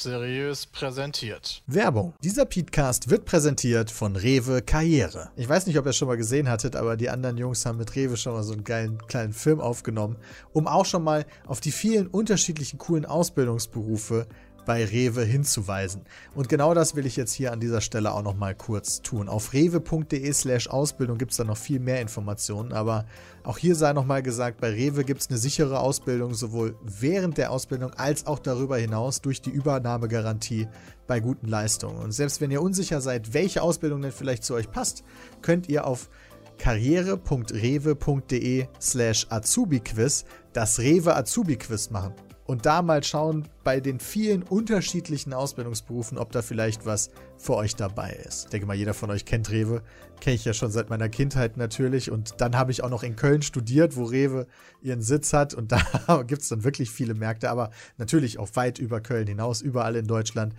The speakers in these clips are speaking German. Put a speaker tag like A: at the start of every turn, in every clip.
A: seriös präsentiert.
B: Werbung. Dieser Podcast wird präsentiert von Rewe Karriere. Ich weiß nicht, ob ihr es schon mal gesehen hattet, aber die anderen Jungs haben mit Rewe schon mal so einen geilen kleinen Film aufgenommen, um auch schon mal auf die vielen unterschiedlichen coolen Ausbildungsberufe bei Rewe hinzuweisen. Und genau das will ich jetzt hier an dieser Stelle auch noch mal kurz tun. Auf rewe.de slash Ausbildung gibt es da noch viel mehr Informationen, aber auch hier sei noch mal gesagt, bei Rewe gibt es eine sichere Ausbildung, sowohl während der Ausbildung als auch darüber hinaus durch die Übernahmegarantie bei guten Leistungen. Und selbst wenn ihr unsicher seid, welche Ausbildung denn vielleicht zu euch passt, könnt ihr auf karriere.rewe.de slash Azubi-Quiz das Rewe Azubi-Quiz machen und da mal schauen bei den vielen unterschiedlichen Ausbildungsberufen, ob da vielleicht was für euch dabei ist. Ich denke mal, jeder von euch kennt Rewe. Kenne ich ja schon seit meiner Kindheit natürlich. Und dann habe ich auch noch in Köln studiert, wo Rewe ihren Sitz hat. Und da gibt es dann wirklich viele Märkte, aber natürlich auch weit über Köln hinaus, überall in Deutschland.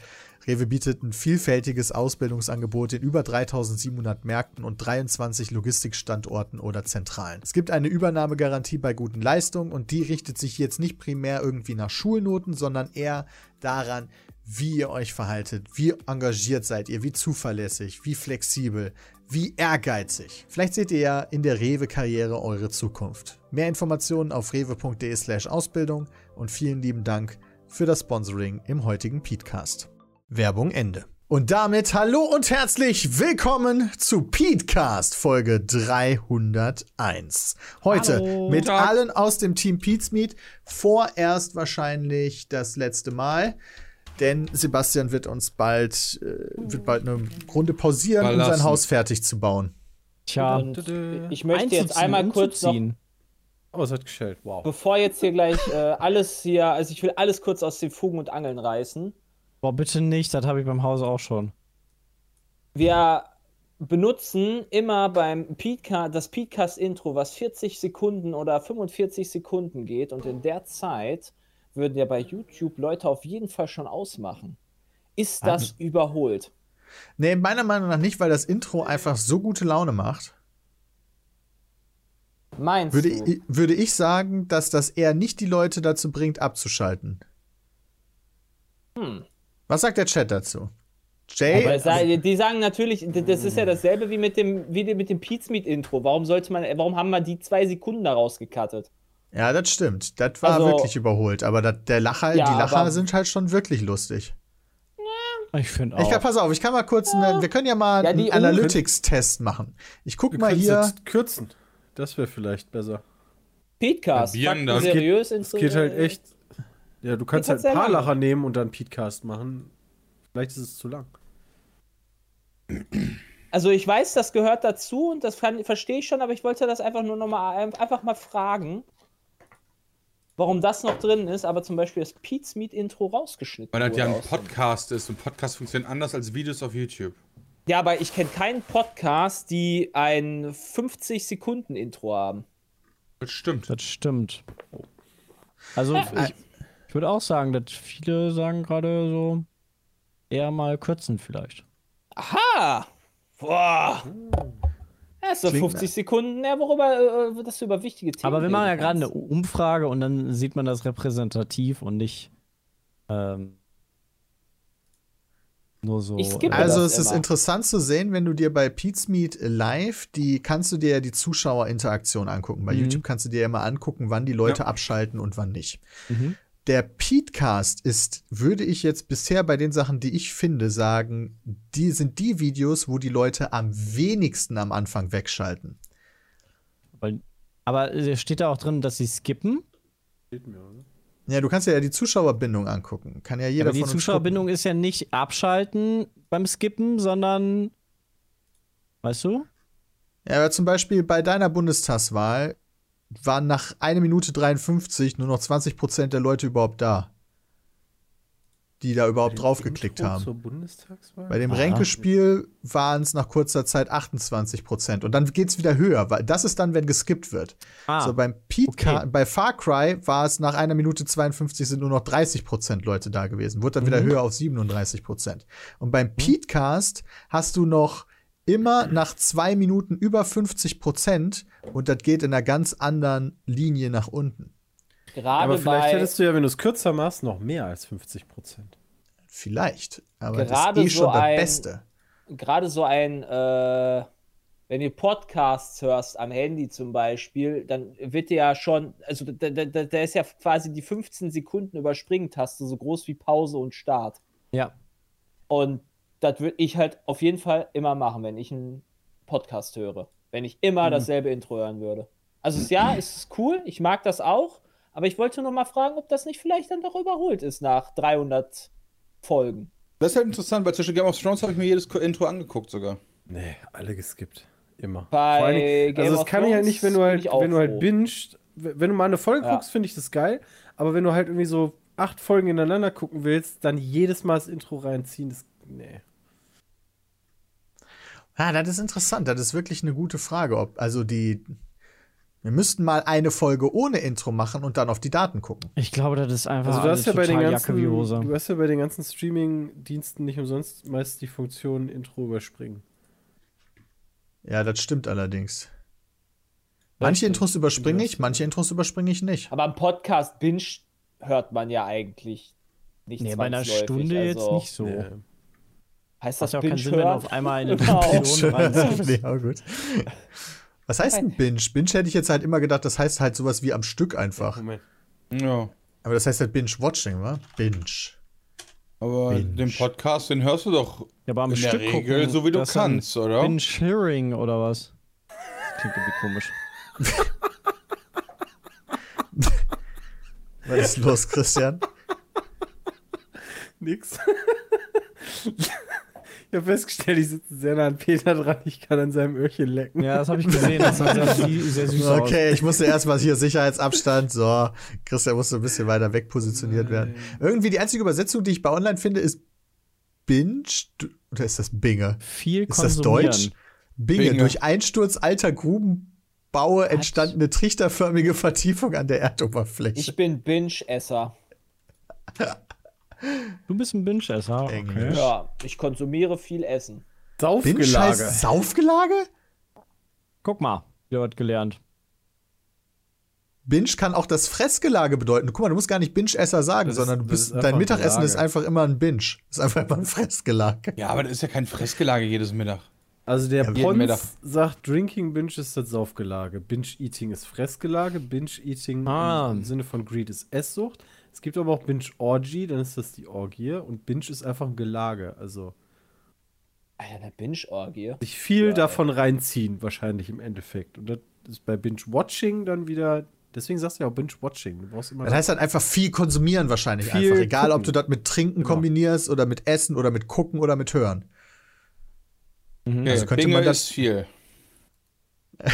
B: Rewe bietet ein vielfältiges Ausbildungsangebot in über 3700 Märkten und 23 Logistikstandorten oder Zentralen. Es gibt eine Übernahmegarantie bei guten Leistungen und die richtet sich jetzt nicht primär irgendwie nach Schulnoten, sondern eher daran, wie ihr euch verhaltet, wie engagiert seid ihr, wie zuverlässig, wie flexibel, wie ehrgeizig. Vielleicht seht ihr ja in der Rewe-Karriere eure Zukunft. Mehr Informationen auf rewe.de slash Ausbildung und vielen lieben Dank für das Sponsoring im heutigen Petecast. Werbung Ende. Und damit hallo und herzlich willkommen zu Petecast Folge 301. Heute
C: Hallo.
B: mit allen aus dem Team Pizmeet. Vorerst wahrscheinlich das letzte Mal. Denn Sebastian wird uns bald, äh, wird bald eine Runde pausieren, um sein
C: Verlassen.
B: Haus fertig zu bauen.
D: Tja,
E: Und ich möchte jetzt einmal kurz noch.
C: Oh, es hat geschellt. Wow.
E: bevor jetzt hier gleich äh, alles hier, also ich will alles kurz aus den Fugen und Angeln reißen.
D: Boah, bitte nicht, das habe ich beim Haus auch schon.
E: Wir benutzen immer beim Podcast, das Podcast-Intro, was 40 Sekunden oder 45 Sekunden geht und in der Zeit würden ja bei YouTube Leute auf jeden Fall schon ausmachen. Ist das überholt?
B: Nee, meiner Meinung nach nicht, weil das Intro einfach so gute Laune macht.
E: Meinst
B: Würde,
E: du?
B: ich, würde ich sagen, dass das eher nicht die Leute dazu bringt, abzuschalten.
E: Hm.
B: Was sagt der Chat dazu? Jay,
E: sa- die sagen natürlich, das ist ja dasselbe wie mit dem, wie mit dem Pizmeet-Intro. Warum sollte man, warum haben wir die zwei Sekunden da rausgekattet?
B: Ja, das stimmt. Das war
E: Also-
B: wirklich überholt. Aber das, der Lacher,
E: Ja,
B: die Lacher
E: aber-
B: sind halt schon wirklich lustig.
D: Ich finde auch.
B: Ich kann, pass auf, ich kann mal kurz, eine, wir können ja mal
E: Ja,
B: einen Analytics-Test machen. Ich guck
C: Wir
B: mal hier.
C: jetzt kürzen. Das wäre vielleicht besser.
E: Podcast,
F: Probieren
E: Fakten
F: das.
E: seriös
C: Es geht halt echt. Ja, du kannst
E: Geht
C: halt ein paar. Lacher nehmen und dann Petecast machen. Vielleicht ist es zu lang.
E: Also ich weiß, das gehört dazu und das kann- verstehe ich schon, aber ich wollte das einfach nur noch mal einfach mal fragen, warum das noch drin ist, aber zum Beispiel das Pete's Meet Intro rausgeschnitten
F: Weil das ja ein Podcast ist und Podcast funktionieren anders als Videos auf YouTube.
E: Ja, aber ich kenne keinen Podcast, die ein 50 Sekunden Intro haben.
F: Das stimmt.
D: Das stimmt. Also, ich, ich würde auch sagen, dass viele sagen gerade so eher mal kürzen vielleicht.
E: Aha! Boah! Ja, ist so
B: Klingt
E: 50 Sekunden, ja, worüber, äh, dass du über wichtige Themen
D: Aber wir machen ja gerade eine. Umfrage und dann sieht man das repräsentativ und nicht ähm, nur so.
E: Ich skippe
B: Also
E: das
B: es ist
E: immer.
B: interessant zu sehen, wenn du dir bei Pete's Meet live, die kannst du dir ja die Zuschauerinteraktion angucken. Bei
D: Mhm.
B: YouTube kannst du dir ja immer angucken, wann die Leute
F: Ja.
B: abschalten und wann nicht.
D: Mhm.
B: Der Petecast ist, würde ich jetzt bisher bei den Sachen, die ich finde, sagen, die sind die Videos, wo die Leute am wenigsten am Anfang wegschalten.
D: Weil, aber äh, steht da auch drin, dass sie skippen?
C: Steht mir, oder?
B: Ja, du kannst ja die Zuschauerbindung angucken. Kann ja jeder
D: aber die
B: von uns
D: Zuschauerbindung ist ja nicht abschalten beim Skippen, sondern. Weißt du?
B: gucken. Ja, aber zum Beispiel bei deiner Bundestagswahl waren nach 1 Minute 53 nur noch 20 Prozent der Leute überhaupt da. die da überhaupt drauf geklickt
C: Intro
B: haben. Bei dem. Ränkespiel waren es nach kurzer Zeit 28 Prozent. Und dann geht es wieder höher, weil das ist dann, wenn geskippt wird.
D: Ah,
B: so beim Pete
D: okay.
B: bei Far Cry war es nach einer Minute 52 sind nur noch 30 Prozent Leute da gewesen. Wurde dann wieder höher auf 37 Prozent. Und beim Petecast hast du noch immer nach zwei Minuten über 50 Prozent und das geht in einer ganz anderen Linie nach unten.
E: Gerade
C: Aber vielleicht
E: bei,
C: hättest du ja, wenn du es kürzer machst, noch mehr als 50 Prozent.
B: Vielleicht. Aber
E: Gerade
B: das ist eh
E: so
B: schon das
E: ein-
B: Beste.
E: gerade so ein, äh, wenn du Podcasts hörst am Handy zum Beispiel, dann wird dir ja schon, also da, da, da da ist ja quasi die 15 Sekunden Überspringen-Taste so groß wie Pause und Start.
D: ja.
E: Und das würde ich halt auf jeden Fall immer machen, wenn ich einen Podcast höre. Wenn ich immer dasselbe Intro hören würde. Also ja, es ist cool, ich mag das auch, aber ich wollte nur mal fragen, ob das nicht vielleicht dann doch überholt ist nach 300 Folgen.
F: Das ist halt interessant, weil zwischen Game of Thrones habe ich mir jedes Intro angeguckt sogar.
C: Nee, alle geskippt. Immer.
E: Bei Game
C: also das
E: of
C: kann ich halt nicht, wenn du halt, wenn du halt w- wenn du mal eine Folge
E: Ja.
C: guckst, finde ich das geil. Aber wenn du halt irgendwie so acht Folgen ineinander gucken willst, dann jedes Mal das Intro reinziehen, das. Nee.
B: Ah, das ist interessant. Das ist wirklich eine gute Frage. Ob, also die. Wir müssten mal eine Folge ohne Intro machen und dann auf die Daten gucken.
D: Ich glaube, das ist einfach
C: Also du hast ja bei den ganzen,
D: Jacke wie Hose.
C: du hast ja bei den ganzen Streaming-Diensten nicht umsonst meist die Funktion Intro überspringen.
B: Ja, das stimmt allerdings. Manche Intros überspringe ich, manche Intros überspringe ich nicht.
E: Aber im Podcast Binge hört man ja eigentlich nicht
D: Nee, bei einer Stunde jetzt
E: also,
D: nicht so.
C: Nee.
E: Heißt das
D: ja auch keinen Sinn, wenn du auf einmal eine
E: Genau.
D: Diskussion reinziehst.
B: nee, aber gut. Was heißt ein Binge? Binge hätte ich jetzt halt immer gedacht, das heißt halt sowas wie am Stück einfach.
C: Moment.
F: Ja.
B: Aber das heißt halt Binge-Watching, wa? Binge.
F: Aber
B: Binge.
F: den Podcast, den hörst du doch
D: Ja, aber am
F: in der
D: Stück
F: Regel
D: gucken,
F: so wie du kannst, oder?
D: Binge-Hearing oder was? Das klingt irgendwie komisch.
B: Was ist los, Christian?
C: Nix. Ich habe festgestellt, ich sitze sehr nah an Peter dran, ich kann an seinem Öhrchen lecken.
D: Ja, das habe ich gesehen. Das sah sehr, sehr süß aus.
B: Okay, ich musste erstmal hier Sicherheitsabstand. So, Christian musste ein bisschen weiter weg positioniert werden. Irgendwie die einzige Übersetzung, die ich bei online finde, ist Binge. Oder ist das Binge?
D: Viel
B: Ist das. Deutsch? Binge.
F: Binge.
B: Durch Einsturz alter Grubenbaue entstandene trichterförmige Vertiefung an der Erdoberfläche.
E: Ich bin Binge-Esser.
D: Du bist ein Binge-Esser. Okay.
B: Englisch.
E: Ja, ich konsumiere viel Essen.
C: Saufgelage.
B: Saufgelage?
D: Guck mal, ihr habt gelernt.
B: Binge kann auch das Fressgelage bedeuten. Guck mal, du musst gar nicht Binge-Esser sagen,
C: Das ist-
B: sondern bist, dein
C: ein
B: Mittagessen ist einfach immer ein Binge. Ist einfach immer ein Fressgelage.
F: Ja, aber das ist ja kein Fressgelage jedes Mittag.
C: Also der
B: Ja.
C: Pons sagt, Drinking Binge ist das Saufgelage. Binge-Eating ist Fressgelage. Binge-Eating
D: Ah.
C: im Sinne von Greed ist Esssucht. Es gibt aber auch Binge-Orgy, dann ist das die Orgie. Und Binge ist einfach ein Gelage. Also
E: Alter, eine Binge-Orgie.
C: sich viel
E: Ja,
C: davon reinziehen, wahrscheinlich im Endeffekt. Und das ist bei Binge-Watching dann wieder. Deswegen sagst du ja auch Binge-Watching. Du brauchst immer.
B: Das heißt halt einfach viel konsumieren wahrscheinlich
C: Viel
B: einfach. Egal, ob
C: gucken.
B: du das mit Trinken
C: Genau.
B: kombinierst oder mit Essen oder mit Gucken oder mit Hören.
F: Okay,
B: Also könnte
F: Binge
B: man das-
F: ist viel.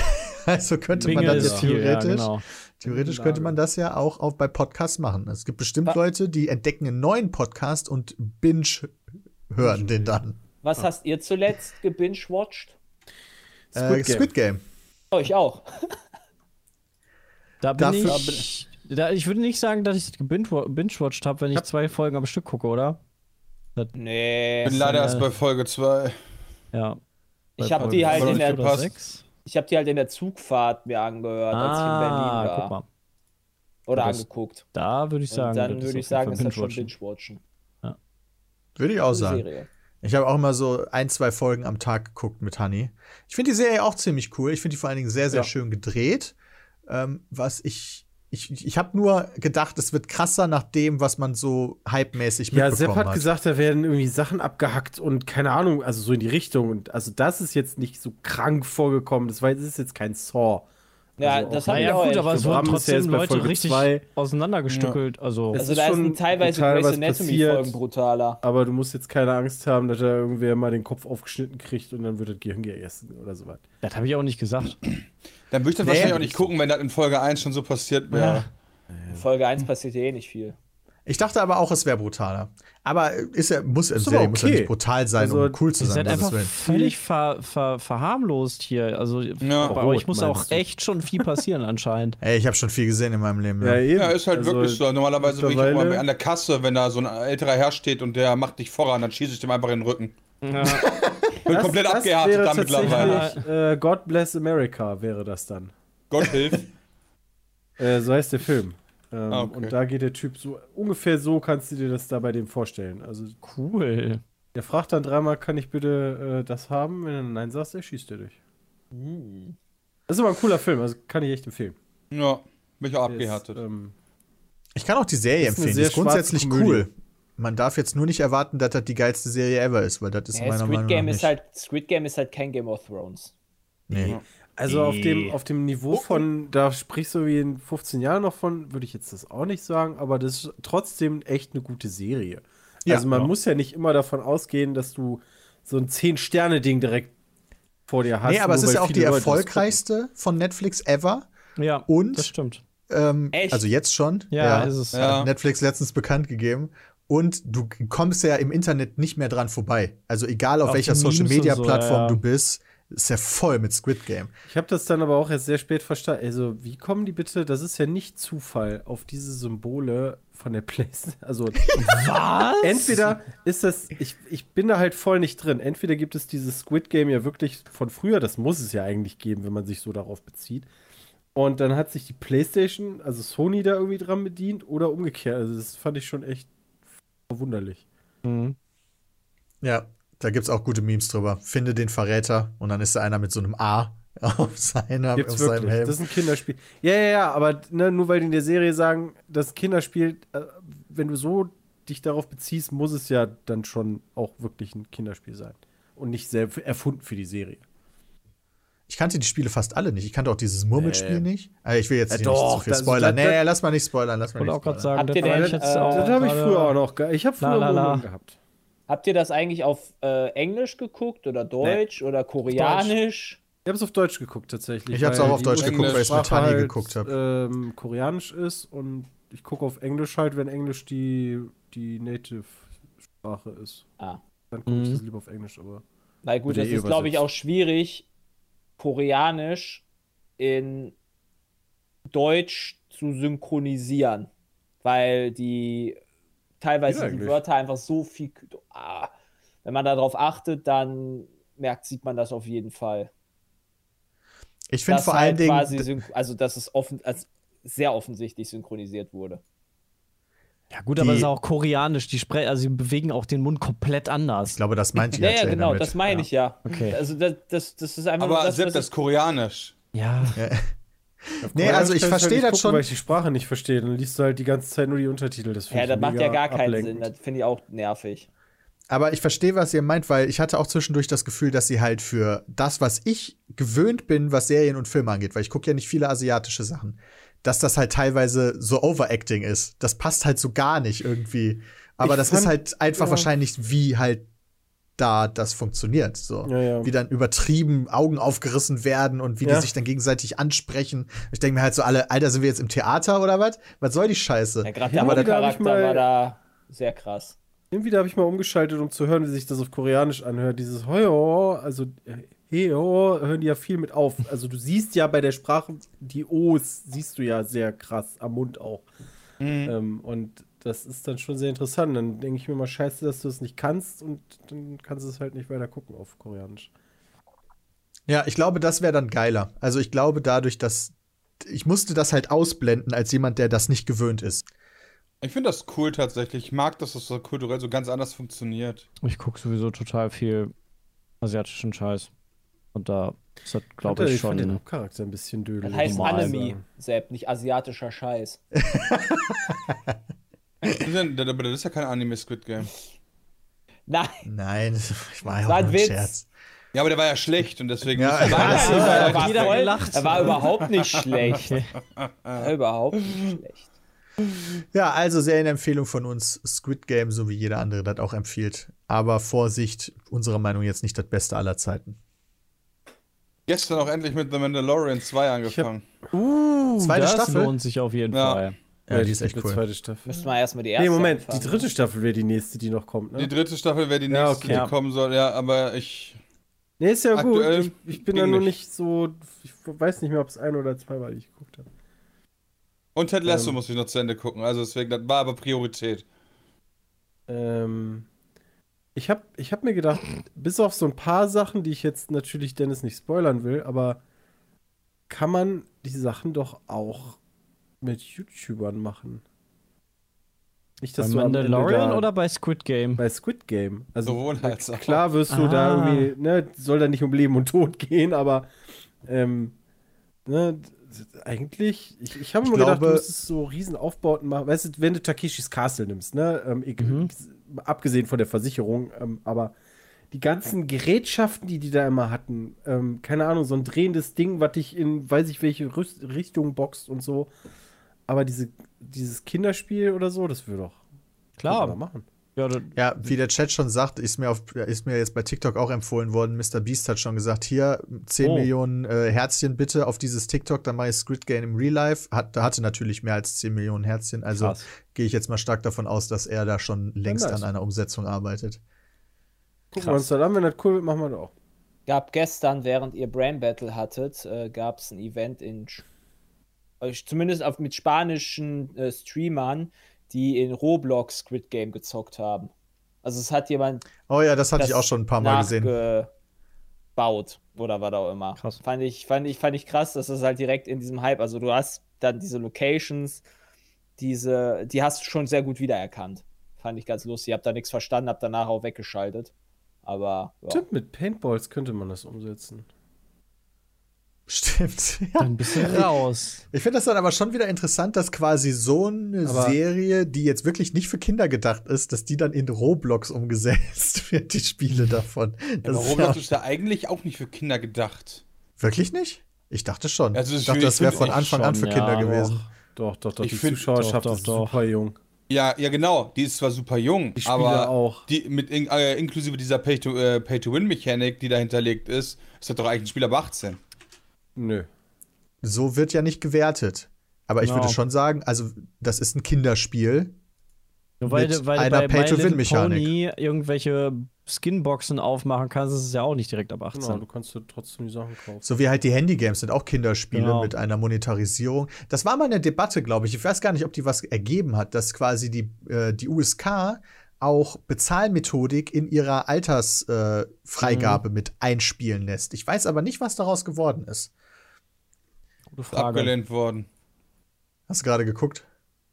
B: Also könnte
D: Binge
B: man das jetzt
D: viel, ja,
B: theoretisch,
D: genau.
B: Theoretisch könnte man das ja auch, auch bei Podcasts machen. Es gibt bestimmt
E: Wa-
B: Leute, die entdecken einen neuen Podcast und binge hören den dann.
E: Was hast ihr zuletzt gebinge-watched?
B: Äh,
C: Game.
B: Squid Game.
E: Oh, ich auch.
D: Da bin
B: Dafür-
D: ich. Da, ich würde nicht sagen, dass ich das gebinge- binge-watched habe, wenn ich zwei Folgen am Stück gucke, oder?
E: Nee.
F: Ich bin leider
D: äh,
F: erst bei Folge 2.
D: Ja.
E: Ich habe die halt in der, ich habe die halt in der Zugfahrt mir angehört, als ich in Berlin
D: Ah,
E: war.
D: guck mal.
E: Oder
D: Das-
E: angeguckt.
D: Da würde ich
E: Und
D: sagen,
E: dann würde ich sagen, ist das schon
D: Binge-watchen.
E: Binge-Watchen.
B: Würde ich auch sagen.
E: Serie.
B: Ich habe auch immer so ein, zwei Folgen am Tag geguckt mit Honey. Ich finde die Serie auch ziemlich cool. Ich finde die vor allen Dingen sehr, sehr
E: Ja.
B: schön gedreht. Ähm, was ich. Ich, ich habe nur gedacht, es wird krasser nach dem, was man so hypemäßig
C: Ja,
B: mitbekommen
C: Sepp hat,
B: hat.
C: gesagt, da werden irgendwie Sachen abgehackt und keine Ahnung, also so in die Richtung. Und also das ist jetzt nicht so krank vorgekommen. Das, war, das ist jetzt kein Saw.
E: Ja,
C: Also
E: das
C: auch-
E: habe ich
D: Naja,
E: auch
D: gut, aber
C: ist ja jetzt
D: trotzdem Leute
C: Folge
D: richtig
C: zwei.
D: auseinandergestückelt. Also,
C: Es
E: Also
C: ist
E: da
C: schon
E: sind teilweise Grey's Anatomy-Folgen brutaler.
C: Aber du musst jetzt keine Angst haben, dass da irgendwer mal den Kopf aufgeschnitten kriegt und dann wird das Gehirn gegessen oder so was.
D: das habe ich auch nicht gesagt.
F: Dann würde ich das
B: Nee.
F: wahrscheinlich auch nicht gucken, wenn das in Folge 1 schon so passiert wäre.
E: In Folge 1 passiert ja eh nicht viel.
B: Ich dachte aber auch, es wäre brutaler. Aber ist ja, muss,
C: Ist
B: Serie
C: aber
B: muss ja
C: okay.
B: nicht brutal sein,
C: Also,
B: um cool zu
D: Ihr
B: sein.
D: seid einfach
B: Willen.
D: völlig ver, ver, verharmlost hier. Also bei
C: Rot,
D: euch muss auch
C: du?
D: echt schon viel passieren anscheinend.
B: Ey, ich habe schon viel gesehen in meinem Leben.
C: Ja,
B: Ja.
F: Ja, ist halt
C: Also,
F: wirklich so. Normalerweise bin ich auch mal an der Kasse, wenn da so ein älterer Herr steht und der macht dich voran, dann schieße ich dem einfach in den Rücken. Bin komplett abgehärtet
C: wäre
F: da mittlerweile.
C: Äh, God Bless America wäre das dann.
F: Gott hilf.
C: Äh, so heißt der Film. Ähm,
F: Ah, okay.
C: Und da geht der Typ so, ungefähr so kannst du dir das da bei dem vorstellen. Also,
D: Cool.
C: der fragt dann dreimal, kann ich bitte äh, das haben? Wenn du Nein sagst, er schießt er dich. Das ist aber ein cooler Film, also kann ich echt empfehlen.
F: Ja, bin ich auch abgehärtet.
C: Ist, ähm,
B: Ich kann auch die Serie
C: Ist
B: empfehlen. Die ist grundsätzlich cool. Man darf jetzt nur nicht erwarten, dass das die geilste Serie ever ist, weil das ist
E: Ja,
B: meiner
E: Squid
B: Meinung
E: Game
B: nach
E: ist
B: nicht.
E: halt Squid Game ist halt kein Game of Thrones.
B: nee.
C: Also auf dem, auf dem Niveau von, da sprichst du wie in 15 Jahren noch von, würde ich jetzt das auch nicht sagen, aber das ist trotzdem echt eine gute Serie.
B: Ja.
C: also man
B: Ja.
C: muss ja nicht immer davon ausgehen, dass du so ein 10-Sterne-Ding direkt vor dir hast.
B: Nee, aber es ist ja auch die
C: Leute
B: erfolgreichste von Netflix ever.
D: Ja,
B: Und?
D: das stimmt.
B: Ähm,
E: Echt?
B: Also jetzt schon.
D: Ja, ist es.
F: Ja.
B: Hat Netflix letztens bekannt gegeben. Und du kommst ja im Internet nicht mehr dran vorbei. Also egal auf,
D: Auf
B: welcher
D: den Memes
B: Social Media
D: und so,
B: Plattform
D: ja.
B: du bist, ist ja voll mit Squid Game.
C: Ich habe das dann aber auch erst sehr spät verstanden. Also, wie kommen die bitte? Das ist ja nicht Zufall auf diese Symbole von der PlayStation. Also,
D: Was?
C: entweder ist das, ich, ich bin da halt voll nicht drin. Entweder gibt es dieses Squid Game ja wirklich von früher, das muss es ja eigentlich geben, wenn man sich so darauf bezieht. Und dann hat sich die PlayStation, also Sony, da irgendwie dran bedient oder umgekehrt. Also, das fand ich schon echt verwunderlich.
D: Mhm.
B: Ja, da gibt's auch gute Memes drüber. Finde den Verräter und dann ist da einer mit so einem A auf, seiner,
C: Gibt's
B: auf seinem
C: wirklich.
B: Helm.
C: Das ist ein Kinderspiel. Ja, ja, ja, aber ne, nur weil die in der Serie sagen, das Kinderspiel, äh, wenn du so dich darauf beziehst, muss es ja dann schon auch wirklich ein Kinderspiel sein. Und nicht selbst erfunden für die Serie.
B: Ich kannte die Spiele fast alle nicht. Ich kannte auch dieses Murmelspiel
C: Nee.
B: nicht. Also ich will jetzt
C: Äh,
B: hier
C: doch,
B: nicht zu viel
C: das-
B: spoilern.
C: das-
B: nee,
C: das-
B: lass mal nicht spoilern. Lass
D: Ich
B: mal
D: wollte
B: nicht
D: auch gerade
B: spoilern.
D: sagen, das
E: äh,
D: auch
C: das habe ich früher auch noch. Ich habe früher
D: La, la, la.
C: Murmeln gehabt.
E: Habt ihr das eigentlich auf äh, Englisch geguckt oder Deutsch oder Koreanisch?
C: Ich habe es auf Deutsch geguckt tatsächlich.
B: Ich hab's
C: weil
B: auch auf Deutsch geguckt, weil ich's mit
C: Sprache
B: Tani
C: halt,
B: geguckt hab.
C: Ähm, Koreanisch ist und ich gucke auf Englisch halt, wenn Englisch die, die Native-Sprache ist.
E: Ah.
C: Dann gucke ich
D: Mhm.
C: das lieber auf Englisch, aber.
E: Weil gut, das ist, glaube ich, auch schwierig, Koreanisch in Deutsch zu synchronisieren. Weil die teilweise die. Wörter einfach so viel. Ah, wenn man darauf achtet, dann merkt, sieht man das auf jeden Fall.
B: Ich finde vor allen
E: halt
B: Dingen.
E: quasi also dass es offen, als sehr offensichtlich synchronisiert wurde.
D: Ja, gut, aber es ist auch koreanisch. Die sprechen, also sie bewegen auch den Mund komplett anders.
B: Ich glaube, das meint
E: Ja,
B: ja
E: ja, genau,
B: damit.
E: das meine ich ja.
D: Okay.
E: Also das, das, das ist einfach
F: Aber
E: das,
F: Sepp, das ist koreanisch.
D: Ja.
B: Nee, also ich verstehe
C: halt
B: das
C: nicht
B: schon.
C: Weil ich die Sprache nicht verstehe. Dann liest du halt die ganze Zeit nur die Untertitel. Das find
E: ja,
C: ich
E: das macht ja gar keinen
C: ablenkend.
E: Sinn. Das finde ich auch nervig.
B: Aber ich verstehe, was ihr meint, weil ich hatte auch zwischendurch das Gefühl, dass sie halt für das, was ich gewöhnt bin, was Serien und Filme angeht, weil ich gucke ja nicht viele asiatische Sachen, dass das halt teilweise so Overacting ist. Das passt halt so gar nicht irgendwie. Aber
C: Ich
B: das
C: fand-
B: ist halt einfach
C: ja.
B: wahrscheinlich, wie halt da das funktioniert. So.
C: Ja, ja.
B: Wie dann übertrieben Augen aufgerissen werden und wie
C: Ja.
B: die sich dann gegenseitig ansprechen. Ich denke mir halt so alle, Alter, sind wir jetzt im Theater oder was? Was soll die Scheiße?
E: Ja, gerade der
C: aber da hab ich
E: Hauptcharakter
C: mal-
E: war da sehr krass.
C: Irgendwie da habe ich mal umgeschaltet, um zu hören, wie sich das auf Koreanisch anhört. Dieses Hoyo, also äh, Heo, hören die ja viel mit auf. Also du siehst ja bei der Sprache, die O's siehst du ja sehr krass am Mund auch. Ähm, und das ist dann schon sehr interessant. Dann denke ich mir mal, scheiße, dass du es nicht kannst und dann kannst du es halt nicht weiter gucken auf Koreanisch.
B: Ja, ich glaube, das wäre dann geiler. Also ich glaube dadurch, dass ich musste das halt ausblenden als jemand, der das nicht gewöhnt ist.
F: Ich finde das cool tatsächlich. Ich mag, dass das so kulturell so ganz anders funktioniert.
D: Ich gucke sowieso total viel asiatischen Scheiß. Und da ist das, glaube ich,
C: ich fand den
D: schon.
C: Hauptcharakter ein bisschen dödelig.
E: Das heißt Anime. Sepp, nicht asiatischer Scheiß.
F: Aber das ist ja kein Anime Squid Game.
E: Nein,
B: Nein, ich war ja
E: War
B: auch
E: ein Witz.
B: Scherz.
F: Ja, aber der war ja schlecht und deswegen.
B: Ja,
E: das
B: das
E: war,
B: ist-
E: er war,
D: jeder
E: voll,
D: gelacht.
E: er war überhaupt nicht schlecht. Er war überhaupt nicht schlecht.
B: Ja, also Serienempfehlung von uns, Squid Game, so wie jeder andere das auch empfiehlt. Aber Vorsicht, unserer Meinung jetzt nicht das Beste aller Zeiten.
F: Gestern auch endlich mit The Mandalorian 2 angefangen.
D: Uh,
B: Zweite
D: das
B: Staffel?
D: lohnt sich auf jeden
F: Ja.
D: Fall.
B: Ja, die ist echt cool.
C: zweite Staffel.
E: Müssen wir erstmal die erste
C: Nee, Moment,
E: anfangen.
C: die dritte Staffel wäre die nächste, die noch kommt, ne?
F: Die dritte Staffel wäre die
C: Ja,
F: nächste,
C: okay.
F: die kommen soll. Ja, aber ich.
C: Nee, ist ja gut. Ich, ich bin da nur
F: nicht.
C: nicht so. Ich weiß nicht mehr, ob es ein oder zwei war, die ich geguckt habe.
F: Und Ted Lasso
C: Ähm.
F: muss ich noch zu Ende gucken. Also deswegen, das war aber Priorität.
C: Ähm, ich habe ich hab mir gedacht, bis auf so ein paar Sachen, die ich jetzt natürlich Dennis nicht spoilern will, aber kann man die Sachen doch auch mit YouTubern machen? Nicht,
D: Bei
C: dass Ende
D: Mandalorian
C: da-
D: oder bei Squid Game?
C: bei Squid Game? Also
F: Sowohl als auch.
C: klar wirst du da
D: Ah.
C: irgendwie, ne, soll da nicht um Leben und Tod gehen, aber ähm, ne, eigentlich, ich, ich habe mir gedacht, du müsstest so Riesenaufbauten machen. Weißt du, wenn du Takeshis Castle nimmst, ne, ähm, ich,
D: Mhm.
C: abgesehen von der Versicherung, ähm, aber die ganzen Gerätschaften, die die da immer hatten, ähm, keine Ahnung, so ein drehendes Ding, was dich in weiß ich welche Rüst Richtung boxt und so. Aber diese, dieses Kinderspiel oder so, das würde doch
D: Klar.
C: machen.
D: Ja,
B: Ja, wie der Chat schon sagt, ist mir, auf, ist mir jetzt bei TikTok auch empfohlen worden. Mr. Beast hat schon gesagt, hier 10
D: Oh.
B: Millionen äh, Herzchen bitte auf dieses TikTok, dann mache ich Squid Game im Real Life. Hat, hatte natürlich mehr als 10 Millionen Herzchen, also gehe ich jetzt mal stark davon aus, dass er da schon längst an einer Umsetzung arbeitet.
C: Gucken wir uns das an, wenn das cool wird, machen wir das auch.
E: gab gestern, während ihr Brain Battle hattet, äh, gab es ein Event in, äh, zumindest auf, mit spanischen äh, Streamern, die in Roblox Squid Game gezockt haben. Also es hat jemand
B: Oh ja, das hatte
E: das
B: ich auch schon ein paar Mal gesehen.
E: nachgebaut oder was auch immer.
D: Krass.
E: Fand ich, fand, ich, fand ich krass, dass das halt direkt in diesem Hype, also du hast dann diese Locations, diese, die hast du schon sehr gut wiedererkannt. Fand ich ganz lustig. Ich hab da nichts verstanden, hab danach auch weggeschaltet. Aber ja.
C: Stimmt, mit Paintballs könnte man das umsetzen.
B: Stimmt. Ja.
D: dann bist du raus.
B: Ich finde das dann aber schon wieder interessant, dass quasi so eine
C: Aber-
B: Serie, die jetzt wirklich nicht für Kinder gedacht ist, dass die dann in Roblox umgesetzt wird, die Spiele davon. Das
F: Aber
B: ist
F: Roblox
B: ja,
F: ist ja eigentlich auch nicht für Kinder gedacht.
B: wirklich nicht? Ich dachte schon.
F: Also,
B: ich dachte,
F: ich
B: das wäre von Anfang an
D: schon,
B: für Kinder
D: ja,
B: gewesen.
C: Doch, doch, doch.
F: Ich
C: die
F: find-
C: Zuschauerschaft
D: doch, doch,
C: ist
D: doch.
C: super jung.
F: Ja, ja, genau. Die ist zwar super jung,
C: Die Spieler
F: aber
C: auch.
F: die mit in, äh, inklusive dieser Pay-to- äh, Pay-to-Win-Mechanik, die da hinterlegt ist, ist das doch eigentlich ein Spiel ab 18.
C: Nö.
B: So wird ja nicht gewertet. Aber ich
D: Genau.
B: würde schon sagen, also das ist ein Kinderspiel.
D: Nur weil,
B: Mit
D: du- weil
B: einer Pay-to-Win-Mechanik.
D: Pony irgendwelche Skinboxen aufmachen kannst, ist es ja auch nicht direkt ab 18.
C: Genau, du kannst dir trotzdem die Sachen kaufen.
B: So wie halt die Handygames sind auch Kinderspiele
D: Genau.
B: mit einer Monetarisierung. Das war mal eine Debatte, glaube ich. Ich weiß gar nicht, ob die was ergeben hat, dass quasi die, äh, die USK auch Bezahlmethodik in ihrer Altersfreigabe äh, Freigabe mit einspielen lässt. Ich weiß aber nicht, was daraus geworden ist.
D: Gute Frage.
F: abgelehnt worden.
B: Hast du gerade geguckt?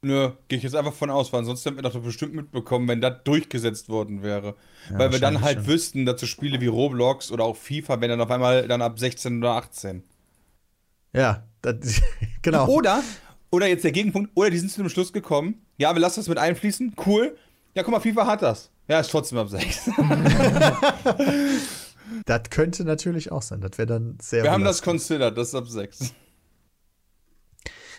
F: Nö, gehe ich jetzt einfach von aus, weil ansonsten hätten wir doch bestimmt mitbekommen, wenn das durchgesetzt worden wäre.
B: Ja,
F: weil wir dann halt
B: schon.
F: wüssten, dass so Spiele wie Roblox oder auch FIFA, wenn dann auf einmal dann ab 16 oder 18.
B: Ja, das, genau.
F: Oder, oder jetzt der Gegenpunkt, oder die sind zu dem Schluss gekommen, ja, wir lassen das mit einfließen, cool. Ja, guck mal, FIFA hat das. Ja, ist trotzdem ab 6.
B: Das könnte natürlich auch sein. Das wäre dann sehr.
F: Wir haben das considered, das ist ab 6.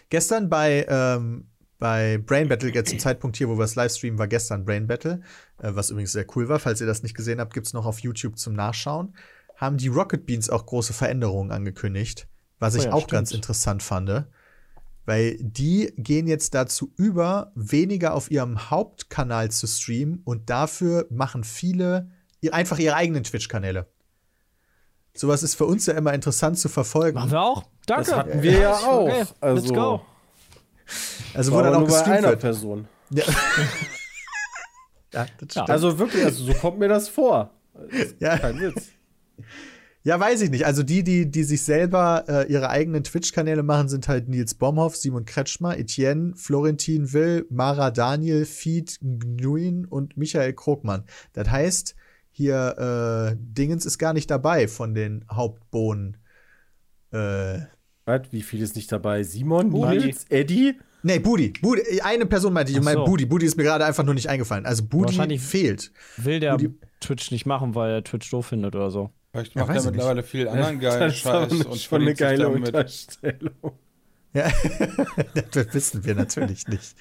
B: Gestern bei, ähm, bei Brain Battle, jetzt zum Zeitpunkt hier, wo wir es livestreamen, war gestern Brain Battle, äh, was übrigens sehr cool war. Falls ihr das nicht gesehen habt, gibt es noch auf YouTube zum Nachschauen. Haben die Rocket Beans auch große Veränderungen angekündigt, was
D: Oh
B: ich
D: ja,
B: auch
D: stimmt.
B: ganz interessant fand. Weil die gehen jetzt dazu über, weniger auf ihrem Hauptkanal zu streamen und dafür machen viele einfach ihre eigenen Twitch-Kanäle. Sowas ist für uns ja immer interessant zu verfolgen.
D: Machen wir auch. Danke.
C: Das hatten wir ja auch.
D: Okay,
C: Also,
D: let's go.
B: Also
C: War
B: dann auch
C: nur bei einer
B: wird.
C: Person.
B: Ja. ja, das stimmt.
C: Also wirklich, also so kommt mir das vor.
B: ja.
C: Kein Witz.
B: ja, weiß ich nicht. Also die, die, die sich selber äh, ihre eigenen Twitch-Kanäle machen, sind halt Nils Bomhoff, Simon Kretschmer, Etienne, Florentin Will, Mara Daniel, Fied Nguyen und Michael Krogmann. Das heißt, hier äh, Dingens ist gar nicht dabei von den Hauptbohnen. Äh,
C: Was? Wie viel ist nicht dabei? Simon,
D: Budi.
C: Nils, Eddie?
B: nee, Budi. Budi. Eine Person meinte ich. Ich meine
D: so.
B: Budi. Budi ist mir gerade einfach nur nicht eingefallen. Also Budi
D: Wahrscheinlich-
B: fehlt.
D: Will der
B: Die-
D: Twitch nicht machen, weil er Twitch doof findet oder so.
F: Vielleicht
B: Ja,
F: macht
B: weiß
F: er
B: ich nicht.
F: mittlerweile viel anderen geilen
C: das ist aber
F: Scheiß
C: nicht
F: und
C: schon eine geile. Unterstellung.
B: Ja, das wissen wir natürlich nicht.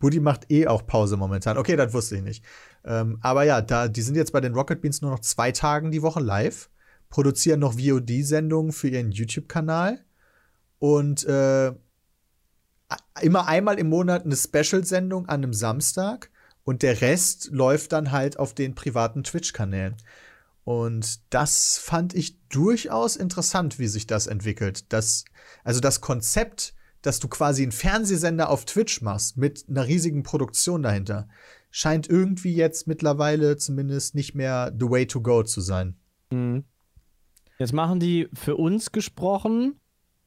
B: Buddy macht eh auch Pause momentan. Okay, das wusste ich nicht. Ähm, aber ja, da, die sind jetzt bei den Rocket Beans nur noch zwei Tagen die Woche live, produzieren noch VOD-Sendungen für ihren YouTube-Kanal und äh, immer einmal im Monat eine Special-Sendung an einem Samstag und der Rest läuft dann halt auf den privaten Twitch-Kanälen. Und das fand ich durchaus interessant, wie sich das entwickelt. Das, also das Konzept, dass du quasi einen Fernsehsender auf Twitch machst mit einer riesigen Produktion dahinter, scheint irgendwie jetzt mittlerweile zumindest nicht mehr the way to go zu sein.
D: Mhm. Jetzt machen die für uns gesprochen,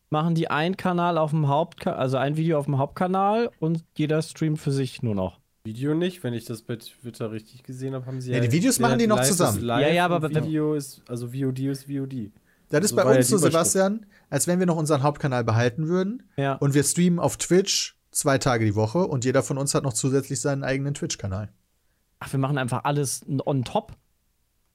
D: machen die einen Kanal auf dem Hauptkanal, also ein Video auf dem Hauptkanal und jeder streamt für sich nur noch.
C: Video nicht, wenn ich das bei Twitter richtig gesehen habe, haben sie
B: Ja, die Videos machen die noch
C: live ist
B: zusammen.
C: Live
D: Ja, ja, aber
C: Video ist, also VOD ist VOD.
B: Das ist
C: So
B: bei
C: ja
B: uns so. Sebastian, als wenn wir noch unseren Hauptkanal behalten würden
D: Ja.
B: und wir streamen auf Twitch zwei Tage die Woche und jeder von uns hat noch zusätzlich seinen eigenen Twitch-Kanal.
D: Ach, wir machen einfach alles on top.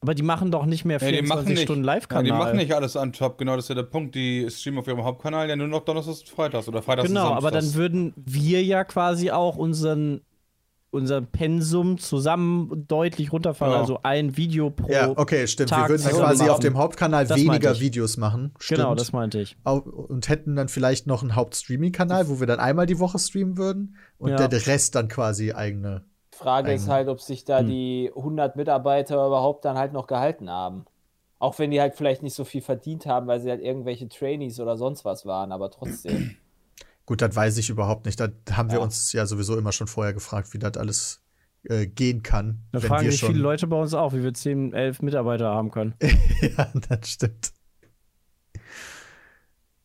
D: Aber die machen doch nicht mehr
F: Ja, die
D: 24
F: machen nicht,
D: Stunden
F: ja,
D: Live-Kanal.
F: die machen nicht alles an top, genau das ist ja der Punkt. Die streamen auf ihrem Hauptkanal ja nur noch Donnerstags und Freitags oder Freitags
D: Genau,
F: und
D: aber dann würden wir ja quasi auch unseren unser Pensum zusammen deutlich runterfahren.
F: Ja.
D: Also ein Video pro.
B: Ja, okay, stimmt.
D: Tag
B: wir würden quasi
D: machen.
B: auf dem Hauptkanal
D: Das
B: weniger. Videos machen. Stimmt.
D: Genau, das meinte ich.
B: Und hätten dann vielleicht noch einen Hauptstreaming-Kanal, wo wir dann einmal die Woche streamen würden und
D: Ja.
B: der Rest dann quasi eigene.
E: Die Frage ist
B: Eigen-
E: halt, ob sich da
D: Hm.
E: die 100 Mitarbeiter überhaupt dann halt noch gehalten haben. Auch wenn die halt vielleicht nicht so viel verdient haben, weil sie halt irgendwelche Trainees oder sonst was waren, aber trotzdem.
B: Gut, das weiß ich überhaupt nicht. Da haben wir
E: Ja.
B: uns ja sowieso immer schon vorher gefragt, wie das alles äh, gehen kann.
D: Da
B: wenn
D: fragen
B: wir
D: sich viele Leute bei uns auch, wie wir 10, 11 Mitarbeiter haben können.
B: ja, das stimmt.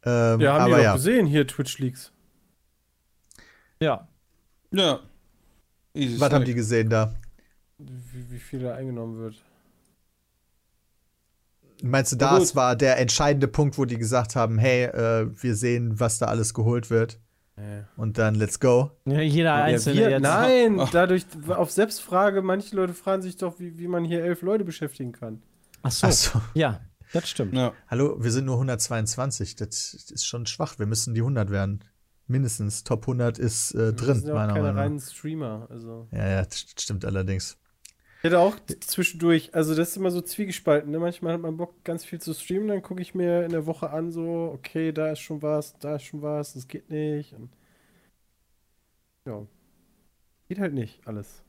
B: Ähm,
C: Ja, haben doch
B: ja.
C: gesehen, hier Twitch Leaks.
D: Ja.
F: Ja. Easy
B: Was haben die gesehen da?
C: Wie, wie viel da eingenommen wird.
B: Meinst du,
E: Ja,
B: das war der entscheidende Punkt, wo die gesagt haben, hey, äh, wir sehen, was da alles geholt wird
C: Ja.
B: und dann let's go?
D: Ja, jeder Einzelne
C: wir,
D: jetzt.
C: nein,
F: Ach.
C: dadurch, auf Selbstfrage, manche Leute fragen sich doch, wie, wie man hier elf Leute beschäftigen kann.
D: Ach so.
B: Achso.
D: Ja, das stimmt.
F: Ja.
B: Hallo, wir sind nur 122. Das ist schon schwach. Wir müssen die 100 werden. Mindestens. Top 100 ist äh, drin,
C: sind ja auch
B: meiner
C: keine
B: Meinung nach.
C: reinen Streamer. Also.
B: Ja, ja, das stimmt allerdings.
C: Ich hätte auch zwischendurch, also das ist immer so zwiegespalten. Ne? Manchmal hat man Bock, ganz viel zu streamen, dann gucke ich mir in der Woche an, so, okay, da ist schon was, da ist schon was, das geht nicht. Und ja. Geht halt nicht alles.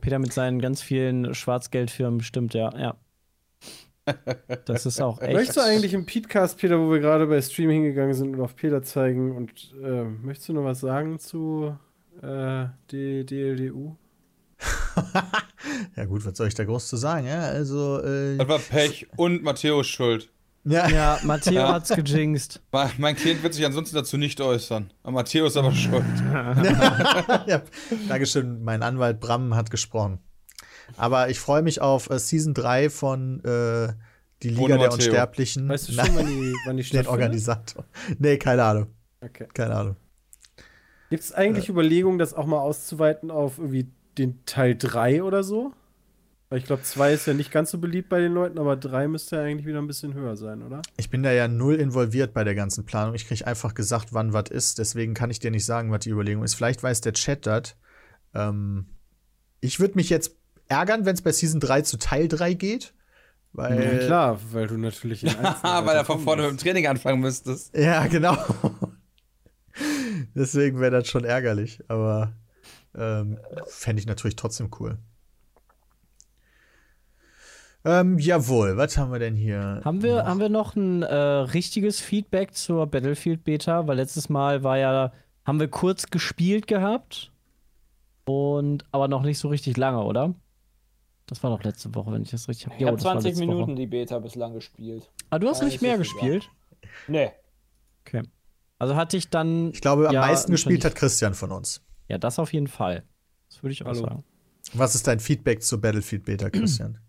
D: Peter mit seinen ganz vielen Schwarzgeldfirmen stimmt, ja, ja. Das ist auch echt.
C: Möchtest du eigentlich im Podcast, Peter, wo wir gerade bei Stream hingegangen sind und auf Peter zeigen und äh, möchtest du noch was sagen zu äh, D DLDU?
B: Ja, gut, was soll ich da groß zu sagen? Ja, also, äh,
F: Das war Pech und Matthäus Schuld.
B: ja,
D: Ja, Matteo
F: Ja.
D: hat's gejinxt.
F: Mein Klient wird sich ansonsten dazu nicht äußern. Aber Matthäus ist aber schuld.
B: ja. Dankeschön, mein Anwalt Bram hat gesprochen. Aber ich freue mich auf äh, Season 3 von äh, Die Liga
F: Ohne
B: der
F: Matteo.
B: Unsterblichen.
C: Weißt du
B: Nein,
C: schon, wann die, wann die
B: den? Organisator. Nee, keine Ahnung.
C: Okay.
B: Keine Ahnung.
C: Gibt es eigentlich Überlegungen, das auch mal auszuweiten auf irgendwie den Teil 3 oder so? Weil ich glaube, 2 ist ja nicht ganz so beliebt bei den Leuten, aber 3 müsste ja eigentlich wieder ein bisschen höher sein, oder?
B: Ich bin da ja null involviert bei der ganzen Planung. Ich kriege einfach gesagt, wann was ist. Deswegen kann ich dir nicht sagen, was die Überlegung ist. Vielleicht weiß der Chat das. Ähm, ich würde mich jetzt ärgern, wenn es bei Season 3 zu Teil 3 geht. Weil,
C: ja, klar, weil du natürlich Einzelnen
F: Weil er von vorne mit dem. Training anfangen müsstest.
B: Ja, genau. Deswegen wäre das schon ärgerlich. Aber ähm, fände ich natürlich trotzdem cool. Ähm, jawohl, was haben wir denn hier?
D: Haben wir, haben wir noch ein äh, richtiges Feedback zur Battlefield Beta? Weil letztes Mal war ja, haben wir kurz gespielt gehabt. Und aber noch nicht so richtig lange, oder? Das war doch letzte Woche, wenn ich das richtig habe.
E: Ich habe 20 Minuten die Beta bislang gespielt.
D: Ah, du hast nicht mehr gespielt?
E: Nee.
D: Okay. Also hatte ich dann.
B: Ich glaube, am
D: Ja,
B: meisten gespielt hat Christian von uns.
D: Ja, das auf jeden Fall. Das würde ich auch
C: Hallo.
D: sagen.
B: Was ist dein Feedback zur Battlefield Beta, Christian?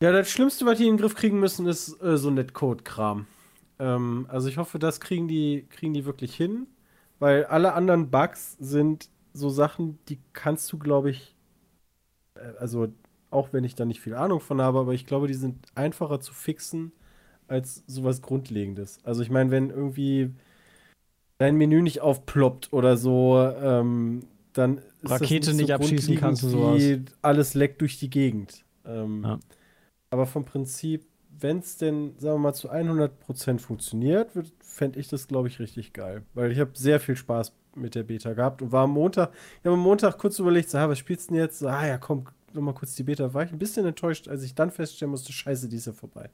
C: Ja, das Schlimmste, was die in den Griff kriegen müssen, ist äh, so Netcode-Kram. Ähm, also ich hoffe, das kriegen die, kriegen die wirklich hin, weil alle anderen Bugs sind so Sachen, die kannst du, glaube ich, äh, also auch wenn ich da nicht viel Ahnung von habe, aber ich glaube, die sind einfacher zu fixen als sowas Grundlegendes. Also ich meine, wenn irgendwie dein Menü nicht aufploppt oder so, ähm, dann ist
D: Rakete
C: das
D: nicht abschießen kannst du
C: wie Alles leckt durch die Gegend. Ähm,
D: Ja.
C: Aber vom Prinzip, wenn es denn, sagen wir mal, zu 100% funktioniert, fände ich das, glaube ich, richtig geil. Weil ich habe sehr viel Spaß mit der Beta gehabt und war am Montag, ich habe am Montag kurz überlegt, so, ah, was spielst du denn jetzt? So, ah ja, komm, nochmal kurz die Beta. War ich ein bisschen enttäuscht, als ich dann feststellen musste, scheiße, die ist ja vorbei.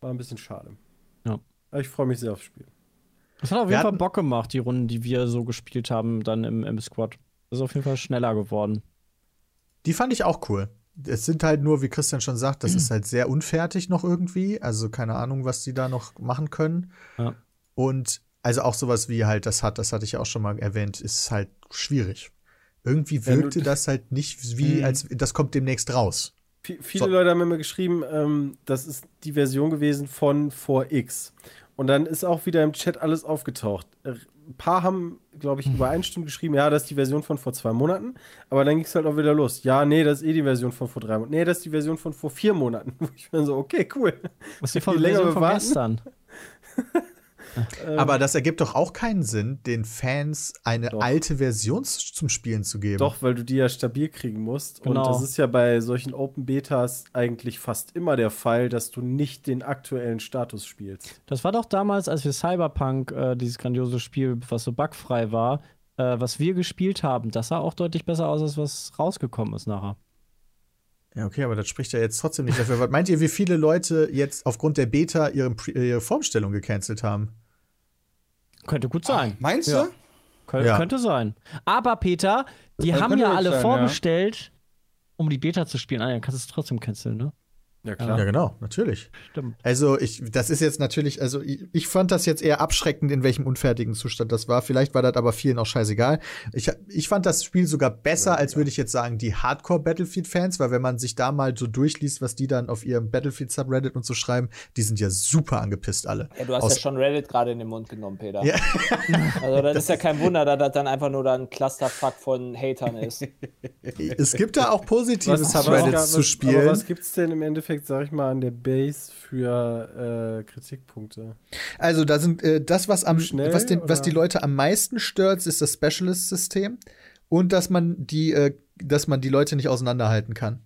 C: War ein bisschen schade.
D: Ja.
C: Aber ich freue mich sehr aufs Spiel.
D: Das hat auf
B: Wir
D: jeden Fall Bock gemacht, die Runden, die wir so gespielt haben, dann im, im Squad. Das ist auf jeden Fall schneller geworden.
B: Die fand ich auch cool. Es sind halt nur, wie Christian schon sagt, das ist halt sehr unfertig noch irgendwie. Also keine Ahnung, was die da noch machen können.
D: Ja.
B: Und also auch sowas wie halt das hat, das hatte ich ja auch schon mal erwähnt, ist halt schwierig. Irgendwie wirkte das halt nicht wie,
C: Mhm.
B: als das kommt demnächst raus.
C: V viele
B: So.
C: Leute haben immer geschrieben, ähm, das ist die Version gewesen von 4X. Und dann ist auch wieder im Chat alles aufgetaucht. Äh, Ein paar haben, glaube ich, übereinstimmend geschrieben, ja, das ist die Version von vor zwei Monaten. Aber dann ging es halt auch wieder los. Ja, nee, das ist eh die Version von vor drei Monaten. Nee, das ist die Version von vor vier Monaten. Wo ich bin so, okay, cool.
D: Was die von,
C: länger
D: Version von
C: warten-
D: gestern.
C: Ähm,
B: Aber das ergibt doch auch keinen Sinn, den Fans eine
C: Doch.
B: alte Version zum Spielen zu geben.
C: Doch, weil du die ja stabil kriegen musst.
D: Genau.
C: Und das ist ja bei solchen Open Betas eigentlich fast immer der Fall, dass du nicht den aktuellen Status spielst.
D: Das war doch damals, als wir Cyberpunk, äh, dieses grandiose Spiel, was so bugfrei war, äh, was wir gespielt haben. Das sah auch deutlich besser aus, als was rausgekommen ist nachher.
B: Ja, okay, aber das spricht ja jetzt trotzdem nicht dafür. Was meint ihr, wie viele Leute jetzt aufgrund der Beta ihre, ihre Formstellung gecancelt haben?
D: Könnte gut sein.
F: Meinst
B: Ja.
F: du?
D: Kön
B: Ja.
D: Könnte sein. Aber Peter, die
F: Das
D: haben ja alle
F: sein, ja.
D: vorbestellt, um die Beta zu spielen. Ah, ja, kannst du es trotzdem canceln, ne?
C: Ja,
B: Ja, genau, natürlich.
D: Stimmt.
B: Also, ich, das ist jetzt natürlich, also ich, ich fand das jetzt eher abschreckend, in welchem unfertigen Zustand das war. Vielleicht war das aber vielen auch scheißegal. Ich, ich fand das Spiel sogar besser, als würde ich jetzt sagen, die Hardcore-Battlefield-Fans, weil wenn man sich da mal so durchliest, was die dann auf ihrem Battlefield-Subreddit und so schreiben, die sind ja super angepisst alle.
E: Ja, du hast
B: Aus-
E: ja schon Reddit gerade in den Mund genommen, Peter.
B: Ja.
E: Also das ist ja kein Wunder, dass das dann einfach nur dann ein Clusterfuck von Hatern ist.
B: Es gibt da auch positive Subreddits zu spielen.
C: Aber was gibt's denn im Endeffekt, sag ich mal, an der Base für äh, Kritikpunkte?
B: Also, da sind äh, das, was am
C: Schnell,
B: was, den, was die Leute am meisten stört, ist das Specialist-System und dass man die, äh, dass man die Leute nicht auseinanderhalten kann.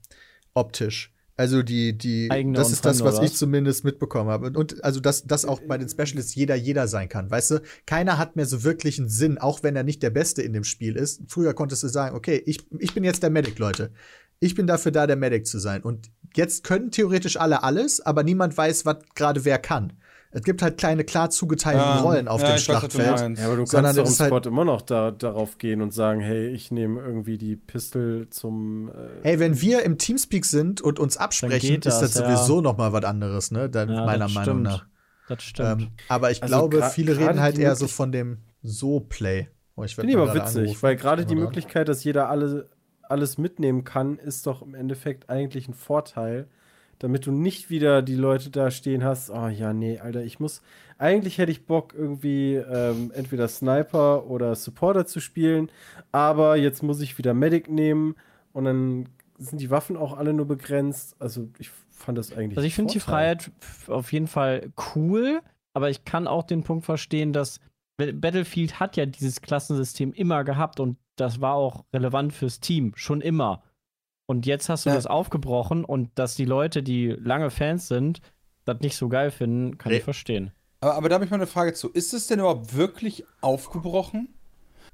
B: Optisch. Also die, die,
D: Eigene
B: das ist das, was ich zumindest mitbekommen habe. Und, und also, dass, dass auch bei den Specialists jeder jeder sein kann. Weißt du, keiner hat mehr so wirklich einen Sinn, auch wenn er nicht der Beste in dem Spiel ist. Früher konntest du sagen, okay, ich, ich bin jetzt der Medic, Leute. Ich bin dafür da, der Medic zu sein. Und jetzt können theoretisch alle alles, aber niemand weiß, was gerade wer kann. Es gibt halt kleine, klar zugeteilten
F: Ja,
B: Rollen auf
F: ja,
B: dem
F: weiß,
B: Schlachtfeld.
C: Ja, aber du
B: Sondern
C: kannst doch im
B: es ist halt-
C: Spot immer noch da, darauf gehen und sagen, hey, ich nehme irgendwie die Pistol zum äh,
B: Hey, wenn wir im Teamspeak sind und uns absprechen,
D: geht
B: ist das
D: das, ja.
B: sowieso noch mal was anderes, ne? Dann,
D: Ja,
B: meiner
D: das
B: Meinung
D: stimmt.
B: nach.
D: Das stimmt.
B: Ähm, aber ich
C: Also
B: glaube, viele reden halt eher so von dem So-Play. Oh, ich
C: Finde ich aber witzig, weil gerade die? Möglichkeit, dass jeder alle, alles mitnehmen kann, ist doch im Endeffekt eigentlich ein Vorteil, damit du nicht wieder die Leute da stehen hast, oh ja, nee, Alter, ich muss, eigentlich hätte ich Bock irgendwie ähm, entweder Sniper oder Supporter zu spielen, aber jetzt muss ich wieder Medic nehmen und dann sind die Waffen auch alle nur begrenzt, also ich fand das eigentlich
D: Also ich finde die. Freiheit auf jeden Fall cool, aber ich kann auch den Punkt verstehen, dass Ba- Battlefield hat ja dieses Klassensystem immer gehabt und das war auch relevant fürs Team, schon immer. Und jetzt hast du
F: Ja.
D: das aufgebrochen und dass die Leute, die lange Fans sind, das nicht so geil finden, kann
B: Nee.
D: ich verstehen.
F: Aber, aber da habe ich mal eine Frage zu. Ist es denn überhaupt wirklich aufgebrochen?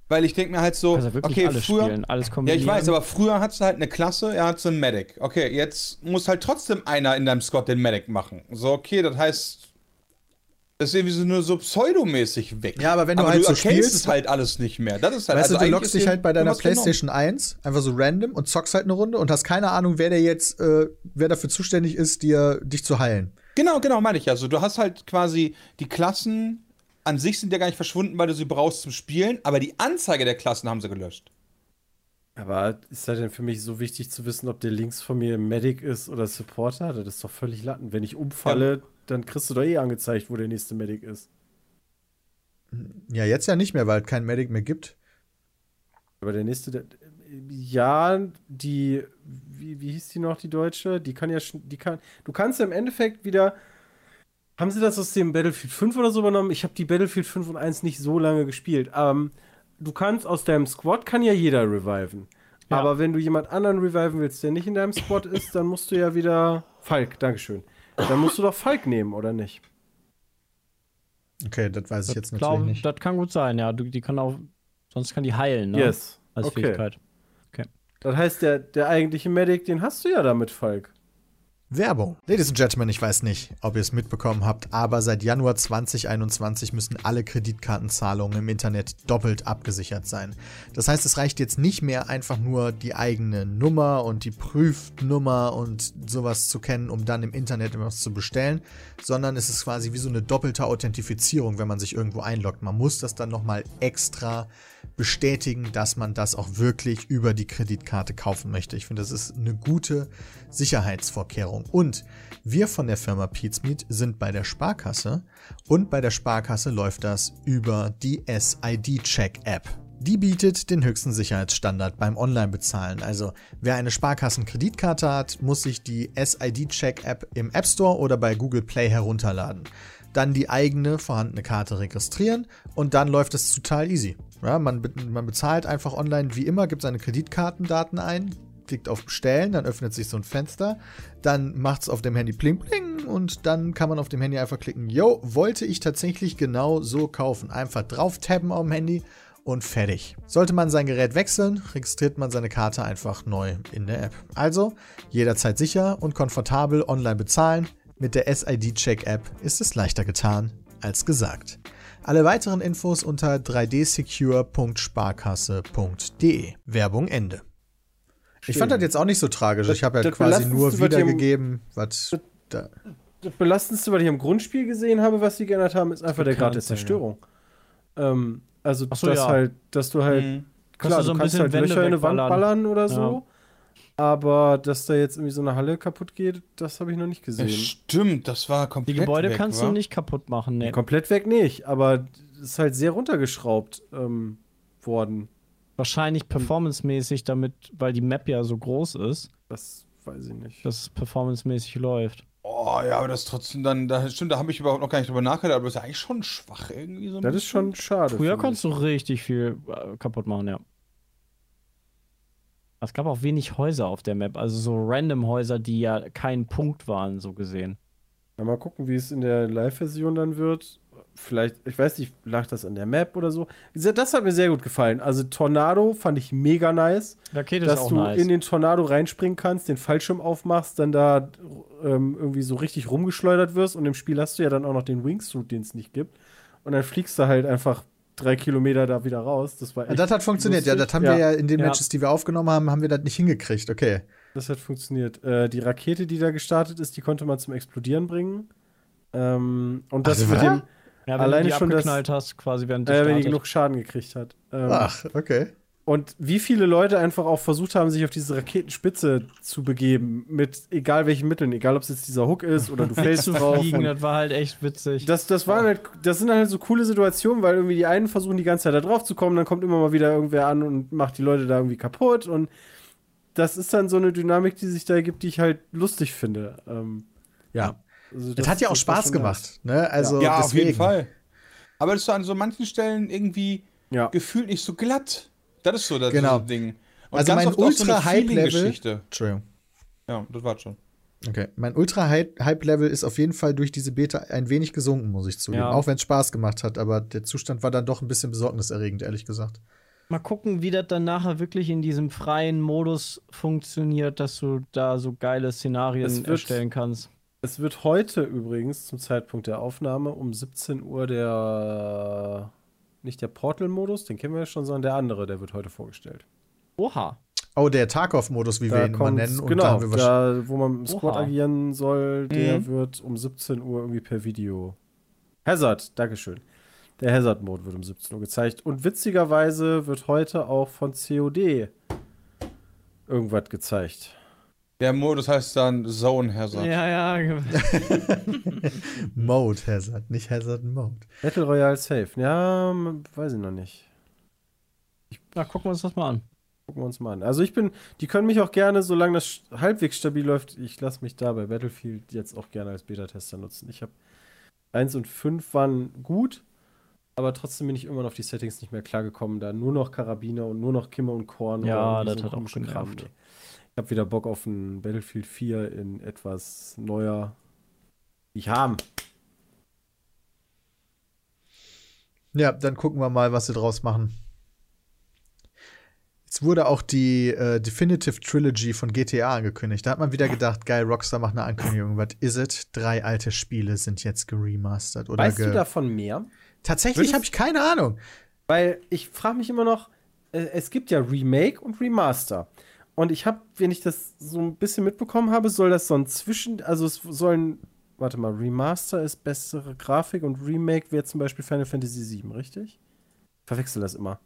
F: Weil ich denke mir halt so,
D: Also wirklich
F: okay,
D: alles
F: früher.
D: spielen, alles
F: Ja, ich weiß, aber früher hattest du halt eine Klasse, er hat so einen Medic. Okay, jetzt muss halt trotzdem einer in deinem Squad den Medic machen. So, okay, das heißt, das ist irgendwie so nur so pseudomäßig weg.
B: Ja, aber wenn du halt
F: du
B: so
F: erkennst
B: spielst-
F: es halt alles nicht mehr. Das ist halt
B: Weißt
F: also
B: du, du loggst
F: ist
B: dich halt bei deiner
F: was genommen.
B: PlayStation 1 einfach so random und zockst halt eine Runde und hast keine Ahnung, wer der jetzt, äh, wer dafür zuständig ist, dir dich zu heilen.
F: Genau, genau, meine ich. Also, du hast halt quasi die Klassen an sich sind ja gar nicht verschwunden, weil du sie brauchst zum Spielen, aber die Anzeige der Klassen haben sie gelöscht.
C: Aber ist das denn für mich so wichtig zu wissen, ob der links von mir Medic ist oder Supporter? Das ist doch völlig Latten. Wenn ich umfalle, dann kriegst du doch eh angezeigt, wo der nächste Medic ist.
B: Ja, jetzt ja nicht mehr, weil es keinen Medic mehr gibt.
C: Aber der nächste, der, ja, die, wie, wie hieß die noch, die Deutsche? Die kann ja, die kann, du kannst ja im Endeffekt wieder, haben sie das aus dem Battlefield 5 oder so übernommen? Ich habe die Battlefield 5 und 1 nicht so lange gespielt. Ähm, du kannst aus deinem Squad, kann ja jeder reviven.
D: Ja.
C: Aber wenn du jemand anderen reviven willst, der nicht in deinem Squad ist, dann musst du ja wieder, Falk, Dankeschön. Dann musst du doch Falk nehmen, oder nicht?
B: Okay, das weiß ich jetzt
D: Das,
B: natürlich
D: glaub,
B: nicht.
D: das kann gut sein, ja. Du, die kann auch, Sonst kann die heilen, ne?
C: Yes.
D: Als
C: okay.
D: Fähigkeit.
C: Das heißt, der, der eigentliche Medic, den hast du ja damit, Falk.
B: Werbung. Ladies and Gentlemen, ich weiß nicht, ob ihr es mitbekommen habt, aber seit Januar 2021 müssen alle Kreditkartenzahlungen im Internet doppelt abgesichert sein. Das heißt, es reicht jetzt nicht mehr einfach nur die eigene Nummer und die Prüfnummer und sowas zu kennen, um dann im Internet etwas zu bestellen, sondern es ist quasi wie so eine doppelte Authentifizierung, wenn man sich irgendwo einloggt. Man muss das dann nochmal extra bestätigen, dass man das auch wirklich über die Kreditkarte kaufen möchte. Ich finde, das ist eine gute Sicherheitsvorkehrung. Und wir von der Firma Pizmeet sind bei der Sparkasse und bei der Sparkasse läuft das über die SID-Check-App. Die bietet den höchsten Sicherheitsstandard beim Online-Bezahlen. Also wer eine Sparkassen-Kreditkarte hat, muss sich die SID-Check-App im App Store oder bei Google Play herunterladen. Dann die eigene vorhandene Karte registrieren und dann läuft es total easy. Ja, man, man bezahlt einfach online wie immer, gibt seine Kreditkartendaten ein, klickt auf Bestellen, dann öffnet sich so ein Fenster, dann macht es auf dem Handy Pling Pling und dann kann man auf dem Handy einfach klicken, yo, wollte ich tatsächlich genau so kaufen. Einfach drauf tappen auf dem Handy und fertig. Sollte man sein Gerät wechseln, registriert man seine Karte einfach neu in der App. Also jederzeit sicher und komfortabel online bezahlen. Mit der SID-Check-App ist es leichter getan als gesagt. Alle weiteren Infos unter 3dsecure.sparkasse.de. Werbung Ende. Ich fand das jetzt auch nicht so tragisch.
C: Das-
B: ich habe ja quasi nur wiedergegeben, was da.
C: Das Belastendste, was ich im Grundspiel gesehen habe, was sie geändert haben, ist einfach der Grad der. Zerstörung. Ähm, also,
D: so,
C: dass
D: ja.
C: halt, dass du halt,
F: Mhm.
C: klar,
D: du so
C: du
D: ein
C: kannst
D: bisschen
C: halt
D: Wände
C: Löcher in eine Wand ballern oder so. Aber dass da jetzt irgendwie so eine Halle kaputt geht, das habe ich noch nicht
F: Ja,
C: gesehen.
F: stimmt, das war
D: Die
F: komplett
D: Gebäude
F: weg,
D: kannst
F: wa?
D: du nicht kaputt machen, ne?
C: Komplett weg nicht, aber es ist halt sehr runtergeschraubt ähm, worden.
D: Wahrscheinlich performancemäßig, damit, weil die Map ja so groß ist,
C: Das weiß ich nicht.
D: dass es performancemäßig läuft.
F: Oh, ja, aber das ist trotzdem dann, da, stimmt, da habe ich überhaupt noch gar nicht drüber nachgedacht, aber das ist ja eigentlich schon schwach irgendwie so ein
C: Das ist
F: bisschen.
C: schon schade.
D: Früher konntest du
C: ich.
D: richtig viel äh, kaputt machen, ja. Es gab auch wenig Häuser auf der Map, also so random Häuser, die ja kein Punkt waren, so gesehen.
C: Ja, mal gucken, wie es in der Live-Version dann wird. Vielleicht, ich weiß nicht, lag das an der Map oder so. Das hat mir sehr gut gefallen. Also Tornado fand ich mega nice.
D: Rakete
C: dass du in den Tornado reinspringen kannst, den Fallschirm aufmachst, dann da ähm, irgendwie so richtig rumgeschleudert wirst und im Spiel hast du ja dann auch noch den Wingsuit, den es nicht gibt. Und dann fliegst du halt einfach drei Kilometer da wieder raus. Das war
B: Ja,
C: echt
B: das hat funktioniert. Ja,
C: lustig.
B: das haben wir ja in den
D: Ja.
B: Matches, die wir aufgenommen haben, haben wir das nicht hingekriegt. Okay.
C: Das hat funktioniert. Äh, die Rakete, die da gestartet ist, die konnte man zum Explodieren bringen. Ähm, und das
B: Ach,
C: mit dem,
D: ja, wenn
C: alleine
D: du die
C: schon das-
D: abgeknallt hast, quasi während
C: äh, wenn die genug Schaden gekriegt hat. Ähm,
B: Ach, okay.
C: Und wie viele Leute einfach auch versucht haben, sich auf diese Raketenspitze zu begeben, mit egal welchen Mitteln, egal ob es jetzt dieser Hook ist oder du fällst
D: zu
C: drauf.
D: fliegen,
C: und-
D: das war halt echt witzig.
C: Das, das, waren halt, das sind halt so coole Situationen, weil irgendwie die einen versuchen die ganze Zeit da drauf zu kommen, dann kommt immer mal wieder irgendwer an und macht die Leute da irgendwie kaputt und das ist dann so eine Dynamik, die sich da ergibt, die ich halt lustig finde. Ähm,
B: Ja.
C: Also
B: Das, hat ja auch Spaß gemacht. Ne? Also
F: ja, auf
B: deswegen.
F: jeden Fall. Aber das ist so an so manchen Stellen irgendwie.
C: Ja.
F: gefühlt nicht so glatt. Das ist so das
B: Genau.
F: Ding. Und
B: Also mein
F: so
B: Ultra-Hype-Level-
F: Feeling-Geschichte.
B: Entschuldigung.
F: Ja, das war schon.
B: Okay. Mein Ultra-Hype-Level ist auf jeden Fall durch diese Beta ein wenig gesunken, muss ich zugeben.
D: Ja.
B: Auch wenn es Spaß gemacht hat, aber der Zustand war dann doch ein bisschen besorgniserregend, ehrlich gesagt.
D: Mal gucken, wie das dann nachher wirklich in diesem freien Modus funktioniert, dass du da so geile Szenarien
C: Es
D: erstellen kannst.
C: Es wird heute übrigens zum Zeitpunkt der Aufnahme um 17 Uhr der nicht der Portal-Modus, den kennen wir ja schon, sondern der andere, der wird heute vorgestellt.
D: Oha.
B: Oh, der Tarkov-Modus, wie wir ihn
C: kommt's-
B: nennen. Und da
C: genau,
B: wahrscheinlich-
C: da, wo man im Squad
D: Oha.
C: agieren soll, der
F: Mhm.
C: wird um 17 Uhr irgendwie per Video. Hazard, Dankeschön. Der Hazard-Mode wird um 17 Uhr gezeigt. Und witzigerweise wird heute auch von COD irgendwas gezeigt.
F: Der Modus heißt dann Zone Hazard.
D: Ja, ja.
B: Mode Hazard, nicht Hazard Mode.
C: Battle Royale Safe. Ja, weiß ich noch nicht.
D: Na, gucken wir uns das mal an.
C: Gucken wir uns mal an. Also ich bin, die können mich auch gerne, solange das halbwegs stabil läuft, ich lasse mich da bei Battlefield jetzt auch gerne als Beta-Tester nutzen. Ich habe 1 und 5 waren gut, aber trotzdem bin ich irgendwann auf die Settings nicht mehr klargekommen, da nur noch Karabiner und nur noch Kimme und Korn.
D: Ja, das hat auch genervt.
C: nee. Ich habe wieder Bock auf ein Battlefield 4 in etwas neuer. Ich haben.
B: Ja, dann gucken wir mal, was sie draus machen. Jetzt wurde auch die äh, Definitive Trilogy von GTA angekündigt. Da hat man wieder gedacht, geil, Rockstar macht eine Ankündigung. Was is it? Drei alte Spiele sind jetzt geremastert. Oder
C: Weißt
B: ge
C: du davon mehr?
B: Tatsächlich habe ich keine Ahnung.
C: Weil ich frage mich immer noch, äh, es gibt ja Remake und Remaster. Und ich habe, wenn ich das so ein bisschen mitbekommen habe, soll das so ein Zwischen, also es sollen, warte mal, Remaster ist bessere Grafik und Remake wäre zum Beispiel Final Fantasy VII, richtig? Verwechsel das immer.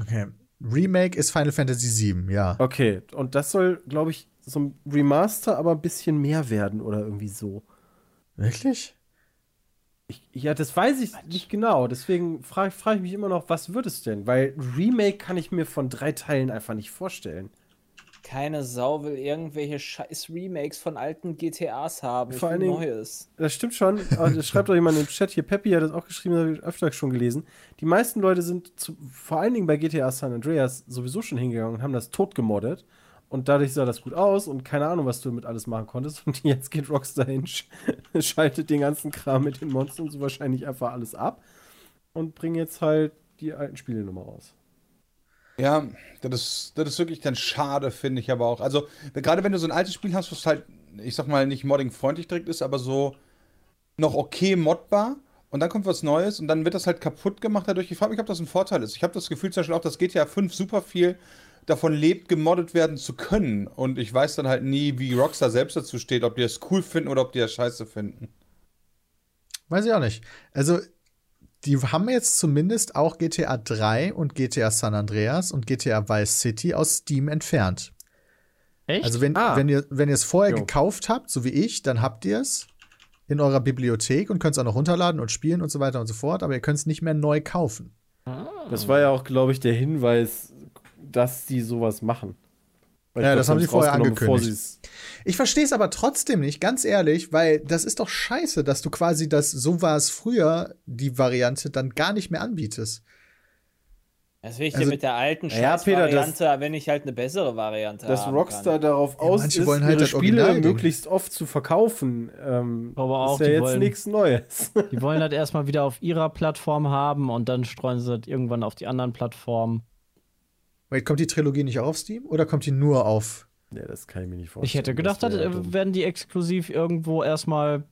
B: Okay. Remake ist Final Fantasy VII, ja.
C: Okay, und das soll, glaube ich, so ein Remaster, aber ein bisschen mehr werden oder irgendwie so.
B: Wirklich?
C: Ich, ja, das weiß ich nicht genau. Deswegen frage frag ich mich immer noch, was wird es denn? Weil Remake kann ich mir von drei Teilen einfach nicht vorstellen.
E: Keine Sau will irgendwelche scheiß Remakes von alten GTAs haben.
C: Vor allen Dingen-
E: Neues.
C: Das stimmt schon. Das schreibt doch jemand im Chat hier. Peppy hat das auch geschrieben, das habe ich öfter schon gelesen. Die meisten Leute sind zu, vor allen Dingen bei GTA San Andreas sowieso schon hingegangen und haben das tot gemoddet. Und dadurch sah das gut aus und keine Ahnung, was du damit alles machen konntest. Und jetzt geht Rockstar hin, sch- schaltet den ganzen Kram mit den Monstern so wahrscheinlich einfach alles ab und bringt jetzt halt die alten Spiele nochmal raus.
F: Ja, das ist, das ist wirklich dann schade, finde ich aber auch. Also, gerade wenn du so ein altes Spiel hast, was halt, ich sag mal, nicht modding-freundlich direkt ist, aber so noch okay modbar und dann kommt was Neues und dann wird das halt kaputt gemacht dadurch. Ich frage mich, ob das ein Vorteil ist. Ich habe das Gefühl zum Beispiel auch, dass GTA 5 super viel davon lebt, gemoddet werden zu können. Und ich weiß dann halt nie, wie Rockstar selbst dazu steht, ob die das cool finden oder ob die das scheiße finden.
B: Weiß ich auch nicht. Also, die haben jetzt zumindest auch GTA 3 und GTA San Andreas und GTA Vice City aus Steam entfernt.
D: Echt?
B: Also, wenn,
C: Ah.
B: wenn ihr wenn ihr es vorher
C: Jo.
B: gekauft habt, so wie ich, dann habt ihr es in eurer Bibliothek und könnt es auch noch runterladen und spielen und so weiter und so fort, aber ihr könnt es nicht mehr neu kaufen.
C: Das war ja auch, glaube ich, der Hinweis, dass die sowas machen. Weil
B: Ja,
C: ich
B: das
C: glaub,
B: haben sie vorher angekündigt. Ich verstehe es aber trotzdem nicht, ganz ehrlich, weil das ist doch scheiße, dass du quasi das, so war es früher, die Variante dann gar nicht mehr anbietest.
E: Das will ich
B: Also-
E: dir mit der alten
C: Ja,
E: Scheiß-Variante, wenn ich halt eine bessere Variante
C: dass
E: haben
C: Rockstar
E: kann.
C: darauf aus
B: manche
C: ist,
B: wollen halt
C: ihre
B: das
C: Spiele
B: Originalding.
C: möglichst oft zu verkaufen. Ähm,
D: Aber auch,
C: ist ja
D: die
C: jetzt
D: wollen-
C: nichts Neues.
D: Die wollen das erstmal wieder auf ihrer Plattform haben und dann streuen sie das irgendwann auf die anderen Plattformen.
B: Wait, kommt die Trilogie nicht auch auf Steam oder kommt die nur auf?
C: ja, das kann ich mir nicht vorstellen.
D: Ich hätte gedacht,
C: Das wär
D: äh, werden die exklusiv irgendwo erstmal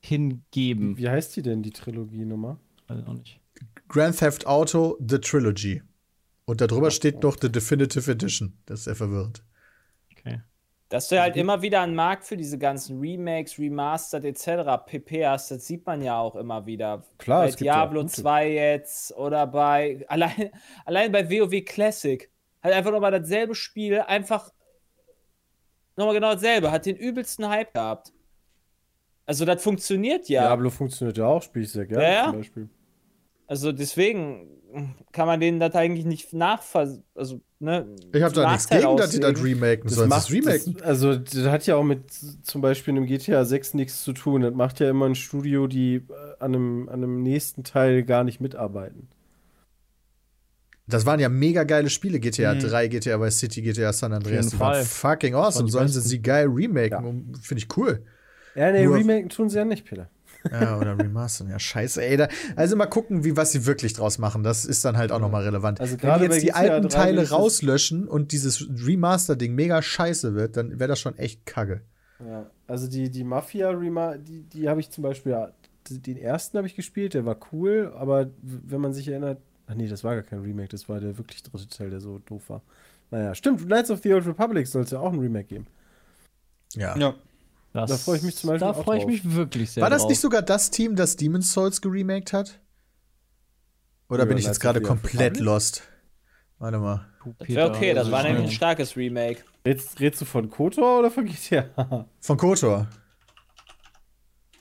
D: hingeben.
C: Wie heißt die denn, die Trilogie-Nummer?
D: Weiß auch nicht.
B: Grand Theft Auto The Trilogy. Und darüber steht noch The Definitive Edition. Das ist sehr verwirrend.
E: Dass du halt immer wieder einen Markt für diese ganzen Remakes, Remastered etc. pp hast, das sieht man ja auch immer wieder.
C: Klar,
E: bei
C: ja
E: Diablo
C: gute.
E: 2 jetzt oder bei allein, allein bei WoW Classic. Halt einfach nochmal dasselbe Spiel, einfach nochmal genau dasselbe, hat den übelsten Hype gehabt. Also das funktioniert ja.
C: Diablo funktioniert ja auch, spiele ich sehr gerne
E: Ja, ja.
C: zum Beispiel.
E: Also deswegen kann man denen das eigentlich nicht nachver... Also, ne,
B: Ich habe da nichts
E: Nachteil
B: gegen, dass die das remaken. Sollen sie es remaken?
C: Das, also, das hat ja auch mit zum Beispiel einem GTA 6 nichts zu tun. Das macht ja immer ein Studio, die äh, an einem, an einem nächsten Teil gar nicht mitarbeiten.
B: Das waren ja mega geile Spiele. GTA 3, GTA Vice City, GTA San Andreas. Die waren fucking awesome. Sollen sie sie geil remaken?
C: Ja.
B: Finde ich cool.
C: Ja, nee,
B: Nur-
C: Remaken tun sie ja nicht, Peter.
B: Ja, oder remastern. Ja, scheiße, ey. Da, also mal gucken, wie, was sie wirklich draus machen. Das ist dann halt auch nochmal relevant.
C: Also
B: Wenn die jetzt die alten
C: 3
B: Teile rauslöschen und dieses Remaster-Ding mega scheiße wird, dann wäre das schon echt kacke.
C: Ja, also die, die Mafia Rema, die, die habe ich zum Beispiel, ja, den ersten habe ich gespielt, der war cool, aber wenn man sich erinnert, ach nee, das war gar kein Remake, das war der wirklich dritte Teil, der so doof war. Naja, stimmt, Knights of the Old Republic soll es ja auch ein Remake geben.
B: Ja.
F: Ja.
D: Das,
C: Da freu ich mich zum Beispiel
D: Da freue ich mich wirklich sehr
B: War das
D: drauf.
B: nicht sogar das Team, das Demon's Souls geremaked hat? Oder
C: Ja,
B: bin ich jetzt gerade komplett lost? Warte mal.
E: Ja, okay, das
D: Also
E: war
D: ich
E: nämlich ein starkes Remake.
C: Redst, redst du von KOTOR oder von GTA?
B: Von KOTOR.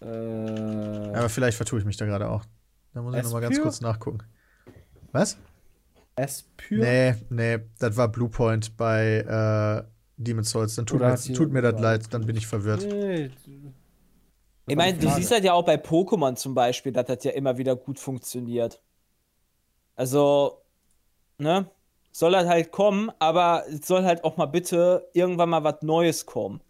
C: äh,
B: Aber vielleicht vertue ich mich da gerade auch. Da muss ich noch mal ganz kurz nachgucken. Was?
C: Espyr?
B: Nee, nee, das war Bluepoint bei äh, Demon's Souls. Dann tut, mir, tut mir das leid, dann bin ich verwirrt.
C: Nee.
E: Ich meine, du siehst halt ja auch bei Pokémon zum Beispiel, dass das ja immer wieder gut funktioniert. Also, ne? Soll das halt kommen, aber es soll halt auch mal bitte irgendwann mal was Neues kommen.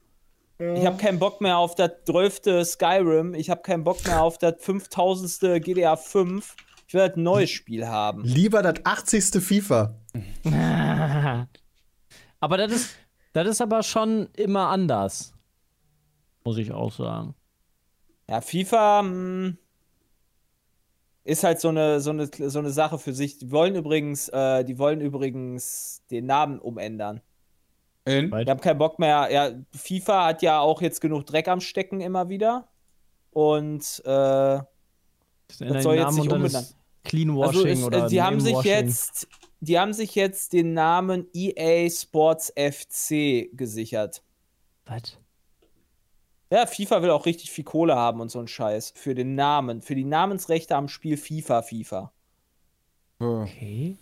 E: Ich habe keinen Bock mehr auf das 12. Skyrim. Ich habe keinen Bock mehr auf das 5000. GTA 5. Ich will halt ein neues Spiel haben.
B: Lieber das 80. FIFA.
D: aber das ist, das ist aber schon immer anders. Muss ich auch sagen.
E: Ja, FIFA mh, ist halt so eine, so, eine, so eine Sache für sich. Die wollen übrigens, äh, die wollen übrigens den Namen umändern.
F: In?
E: Die haben keinen Bock mehr. Ja, FIFA hat ja auch jetzt genug Dreck am Stecken immer wieder. Und äh,
D: Das
E: Das soll jetzt nicht umbenannt.
D: Clean
E: also
D: Washing
E: ist,
D: oder
E: die haben sich jetzt, die haben sich jetzt den Namen EA Sports FC gesichert.
D: Was?
E: Ja, FIFA will auch richtig viel Kohle haben und so ein Scheiß für den Namen, für die Namensrechte am Spiel FIFA FIFA.
D: Okay.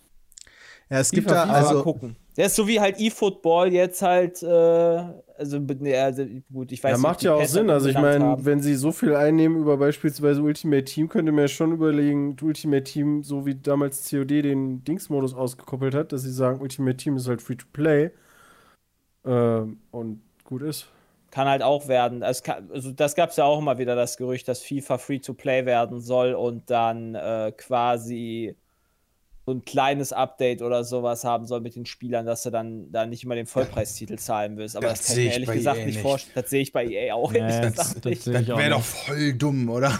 B: Ja, es gibt
C: FIFA,
B: da also.
E: gucken. Der ist so wie halt eFootball jetzt halt, äh, also, nee, also gut, ich weiß
C: Ja,
E: nicht,
C: macht ja auch Sinn. Also ich meine, wenn sie so viel einnehmen über beispielsweise Ultimate Team, könnte man ja schon überlegen, Ultimate Team, so wie damals COD den Dingsmodus ausgekoppelt hat, dass sie sagen, Ultimate Team ist halt free to play. Ähm, und gut ist.
E: Kann halt auch werden. Es kann, also das gab es ja auch immer wieder, das Gerücht, dass FIFA Free-to-Play werden soll und dann äh, quasi so ein kleines Update oder sowas haben soll mit den Spielern, dass du dann da nicht immer den Vollpreistitel zahlen willst. Aber
F: Das
E: das, kann
F: sehe
E: ich mir ehrlich
F: bei
E: gesagt
F: EA
E: nicht
F: nicht.
E: vorstellen. Das sehe ich bei EA auch
D: Ja,
E: ehrlich
D: das,
E: gesagt
D: das
E: nicht.
D: sehe ich auch
F: Wäre doch voll dumm, oder?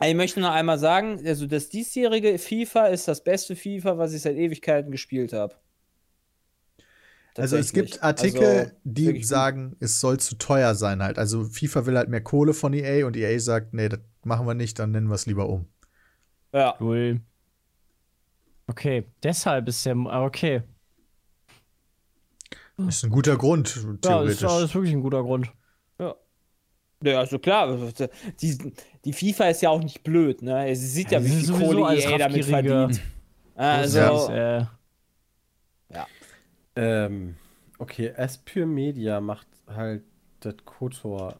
E: Ich möchte noch einmal sagen, also das diesjährige FIFA ist das beste FIFA, was ich seit Ewigkeiten gespielt habe.
B: Also es gibt Artikel,
E: Also,
B: die sagen, es soll zu teuer sein halt. Also FIFA will halt mehr Kohle von EA und EA sagt, nee, das machen wir nicht, dann nennen wir es lieber um.
E: Ja.
D: Cool. Okay, deshalb ist der. ah, Okay.
B: Ist ein guter Grund,
D: Ja, ist,
B: theoretisch.
D: das ist wirklich ein guter Grund.
E: Ja, also klar, die, die FIFA ist ja auch nicht blöd, ne? Sie sieht ja,
D: Ja,
E: wie viel Kohle EA damit verdient. Also,
D: Das ist, äh,
C: Ähm, okay, Aspyr Media macht halt das KOTOR-Ding.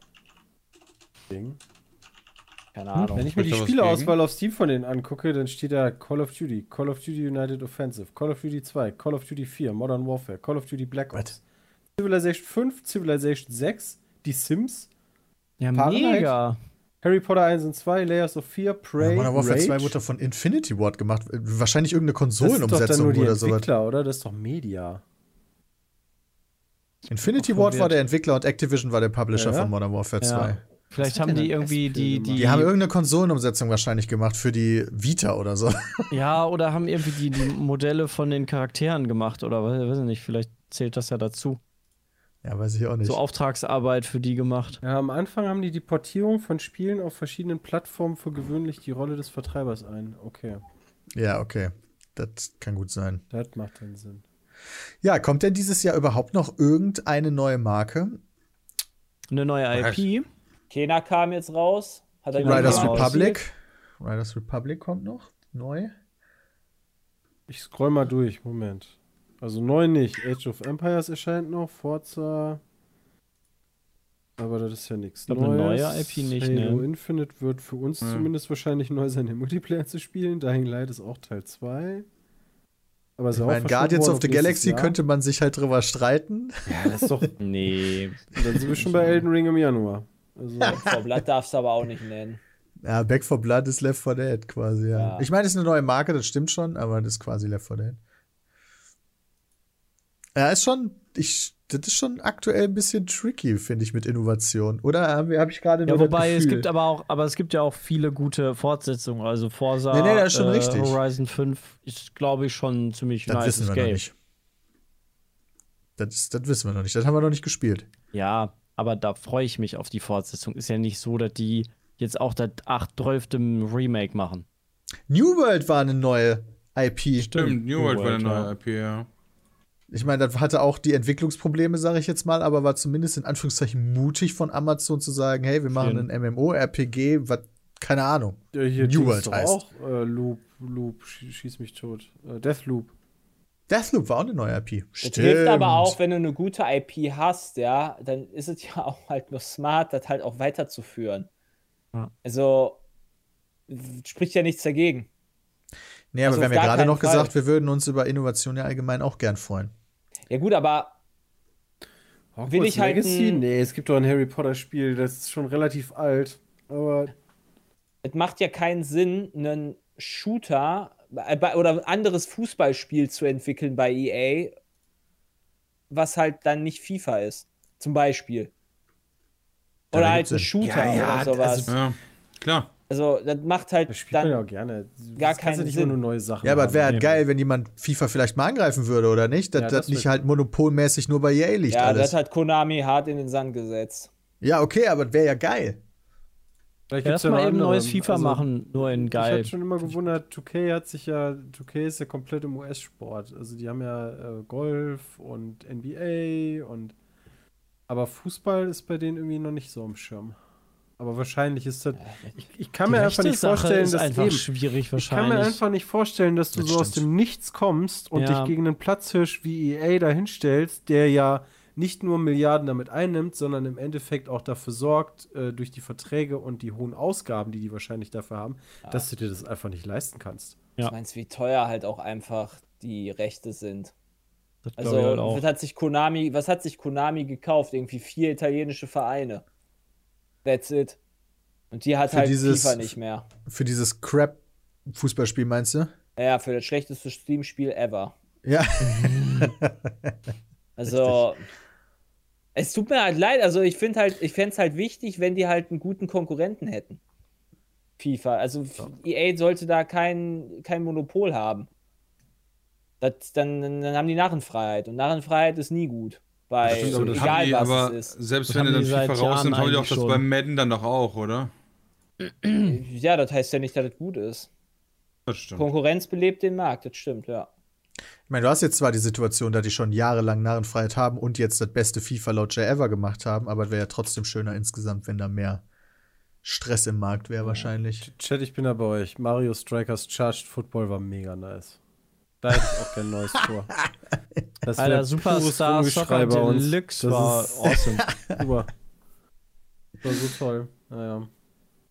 E: Keine Ahnung.
C: Wenn ich mir die Spieleauswahl auf Steam von denen angucke, dann steht da Call of Duty, Call of Duty United Offensive, Call of Duty 2, Call of Duty 4, Modern Warfare, Call of Duty Black Ops, Civilization 5, Civilization 6, Die Sims,
D: ja,
C: Fahrenheit?
D: mega.
C: Harry Potter 1 und 2, Layers of Fear, Prey,
B: Ja, Modern Warfare
C: Rage.
B: 2 wurde von Infinity Ward gemacht. Wahrscheinlich irgendeine
C: das ist doch dann
B: Konsolenumsetzung
C: nur die
B: oder
C: oder? Das ist doch Media.
B: Infinity
C: Auch
B: Ward war der Entwickler und Activision war der Publisher
C: Ja.
B: von Modern Warfare
D: Ja.
B: 2.
D: Vielleicht haben die irgendwie die, die,
B: Die haben irgendeine Konsolenumsetzung wahrscheinlich gemacht für die Vita oder so.
D: Ja, oder haben irgendwie die, die Modelle von den Charakteren gemacht oder weiß, weiß ich nicht, vielleicht zählt das ja dazu.
B: Ja, weiß ich auch nicht.
D: So Auftragsarbeit für die gemacht.
C: Ja, am Anfang haben die die Portierung von Spielen auf verschiedenen Plattformen für gewöhnlich die Rolle des Vertreibers ein. Okay,
B: Ja, okay. Das kann gut sein.
C: das macht dann Sinn.
B: Ja, kommt denn dieses Jahr überhaupt noch irgendeine neue Marke?
D: Eine neue IP.
E: Kena kam jetzt raus. Er
B: Riders. Republic. Riders Republic kommt noch. Neu.
C: Ich scroll mal durch, Moment. Also neu nicht. Age of Empires erscheint noch, Forza. Aber das ist ja nichts
D: glaub, eine
C: Neues.
D: neue IP nicht,
C: Halo
D: ne?
C: Infinite wird für uns
F: Hm.
C: zumindest wahrscheinlich neu sein, den Multiplayer zu spielen. Dying Light ist auch Teil 2. Aber ist
B: Ich
C: ja
B: meine, Guardians
C: worden
B: of the Galaxy
C: Jahr.
B: könnte man sich halt drüber streiten.
C: Ja, das ist doch.
D: Nee.
C: Dann sind wir schon bei Elden Ring im Januar. Also,
E: Vor Blatt darfst du aber auch nicht nennen.
B: Ja, Back 4 Blood ist Left 4 Dead quasi, ja.
E: Ja.
B: Ich meine, es ist eine neue Marke, das stimmt schon, aber das ist quasi Left 4 Dead. Ja, ist schon, ich, das ist schon aktuell ein bisschen tricky, finde ich, mit Innovation. Oder habe hab ich gerade nur
D: Ja, wobei es gibt aber auch, aber es gibt ja auch viele gute Fortsetzungen. Also Forza,
B: Nee, nee, das ist schon
D: äh,
B: richtig.
D: Horizon 5 ist, glaube ich, schon ziemlich
B: Das
D: nice
B: wissen wir noch
D: Game.
B: nicht. Das, das wissen wir noch nicht. Das haben wir noch nicht gespielt.
D: Ja, aber da freue ich mich auf die Fortsetzung. Ist ja nicht so, dass die jetzt auch das 8 Remake machen.
B: New World war eine neue IP.
F: Stimmt, New World war eine
D: ja.
F: neue IP, ja.
B: Ich meine, das hatte auch die Entwicklungsprobleme, sage ich jetzt mal, aber war zumindest in Anführungszeichen mutig von Amazon zu sagen, hey, wir machen
D: Schön.
B: ein MMO-RPG, was, keine Ahnung.
C: ja, hier
B: New World heißt.
C: auch äh, Loop, Loop, schie- schieß mich tot. Äh, Deathloop.
B: Deathloop war auch eine neue IP.
E: Es hilft aber auch, wenn du eine gute IP hast, ja, dann ist es ja auch halt nur smart, das halt auch weiterzuführen.
D: Ja.
E: Also spricht ja nichts dagegen.
B: Nee, aber
E: Also
B: wir haben ja gerade noch
E: Fall.
B: gesagt, wir würden uns über Innovation ja allgemein auch gern freuen.
E: Ja gut, aber
C: Hogwarts
E: Will ich halt
C: Legacy? Nee, es gibt doch ein Harry Potter Spiel, das ist schon relativ alt. Aber
E: es macht ja keinen Sinn, einen Shooter oder ein anderes Fußballspiel zu entwickeln bei EA, was halt dann nicht FIFA ist. Zum Beispiel. Oder
B: da
E: halt ein. Shooter
C: Ja, ja,
E: oder sowas.
C: also-
F: Ja, klar.
E: Also, das macht halt
C: Das man ja
E: dann.
C: auch gerne.
E: gar
C: Das kannst
E: keinen
C: du nicht
E: Sinn.
C: nur neue Sachen
B: Ja, aber es wäre halt geil, wenn jemand FIFA vielleicht mal angreifen würde, oder nicht? Dass
C: Ja,
B: das
C: das
B: nicht halt monopolmäßig nur bei EA liegt
E: Ja,
B: alles.
E: das hat Konami hart in den Sand gesetzt.
B: ja, okay, aber es wäre ja geil.
C: Vielleicht
D: Ja, lass mal
C: noch
D: eben neues FIFA
C: Also,
D: machen, nur in
C: Ich
D: geil.
C: hatte schon immer gewundert, 2K hat sich ja, 2K ist ja komplett im US-Sport. Also die haben ja äh, Golf und NBA und aber Fußball ist bei denen irgendwie noch nicht so am Schirm. Aber wahrscheinlich ist das. Ich, ich kann mir einfach nicht
D: Sache
C: vorstellen,
D: ist
C: dass
D: einfach
C: eben,
D: schwierig
C: ich kann
D: wahrscheinlich.
C: mir einfach nicht vorstellen, dass du
B: Das
C: so aus
B: stimmt.
C: dem Nichts kommst und
D: Ja.
C: dich gegen einen Platzhirsch wie EA dahinstellst, der ja nicht nur Milliarden damit einnimmt, sondern im Endeffekt auch dafür sorgt, äh, durch die Verträge und die hohen Ausgaben, die die wahrscheinlich dafür haben, dass du dir das einfach nicht leisten kannst.
D: Ja.
E: Ich meinst, wie teuer halt auch einfach die Rechte sind.
D: das
E: Also,
D: halt
E: was hat sich Konami, was hat sich Konami gekauft? Irgendwie vier italienische Vereine. That's it. Und die hat
B: Für
E: halt
B: dieses-
E: FIFA nicht mehr.
B: Für dieses Crap-Fußballspiel meinst du?
E: Ja, für das schlechteste Steam-Spiel ever.
B: Ja.
E: Also, es tut mir halt leid. Also, ich finde halt, ich fände es halt wichtig, wenn die halt einen guten Konkurrenten hätten. FIFA. Also, EA sollte da kein, kein Monopol haben. Das, dann, dann haben die Narrenfreiheit. Und Narrenfreiheit ist nie gut. Bei
F: Stimmt, aber das
E: egal
F: haben die,
E: was
F: aber
E: es ist.
F: selbst
D: Das
F: wenn du dann FIFA
D: seit
F: raus
D: Jahren
F: sind, haben die auch
D: eigentlich
F: das
D: schon.
F: beim Madden dann doch auch, oder?
E: Ja, das heißt ja nicht, dass das gut ist.
F: Das stimmt.
E: Konkurrenz belebt den Markt, das stimmt, ja.
B: Ich meine, du hast jetzt zwar die Situation, dass die schon jahrelang Narrenfreiheit haben und jetzt das beste FIFA-Launcher ever gemacht haben, aber es wäre ja trotzdem schöner insgesamt, wenn da mehr Stress im Markt wäre, wahrscheinlich.
C: Chat, ich bin da bei euch. Mario Strikers Charged Football war mega nice. Da hätte ich auch kein neues Tor. Das
D: Alter, Superstar Soccer. Deluxe
C: Das
D: war awesome.
C: Super. Das war so toll. Naja.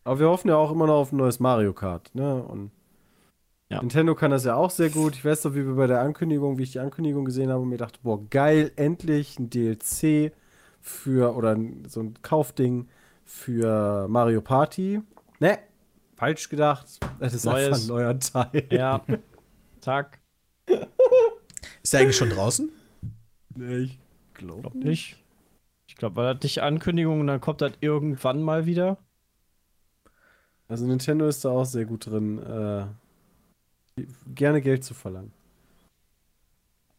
C: Aber wir hoffen ja auch immer noch auf ein neues Mario Kart, ne? Und
D: Ja.
C: Nintendo kann das ja auch sehr gut. Ich weiß noch, wie wir bei der Ankündigung, wie ich die Ankündigung gesehen habe und mir dachte, boah, geil, endlich ein DLC für, oder so ein Kaufding für Mario Party. Ne, falsch gedacht. Das ist
D: Neues.
C: einfach ein neuer Teil.
D: ja. Zack.
B: Ist der eigentlich schon draußen?
C: Nee, ich glaube
D: Glaub nicht. Ich glaube, weil das nicht Ankündigung und dann kommt das irgendwann mal wieder.
C: Also Nintendo ist da auch sehr gut drin, äh, gerne Geld zu verlangen.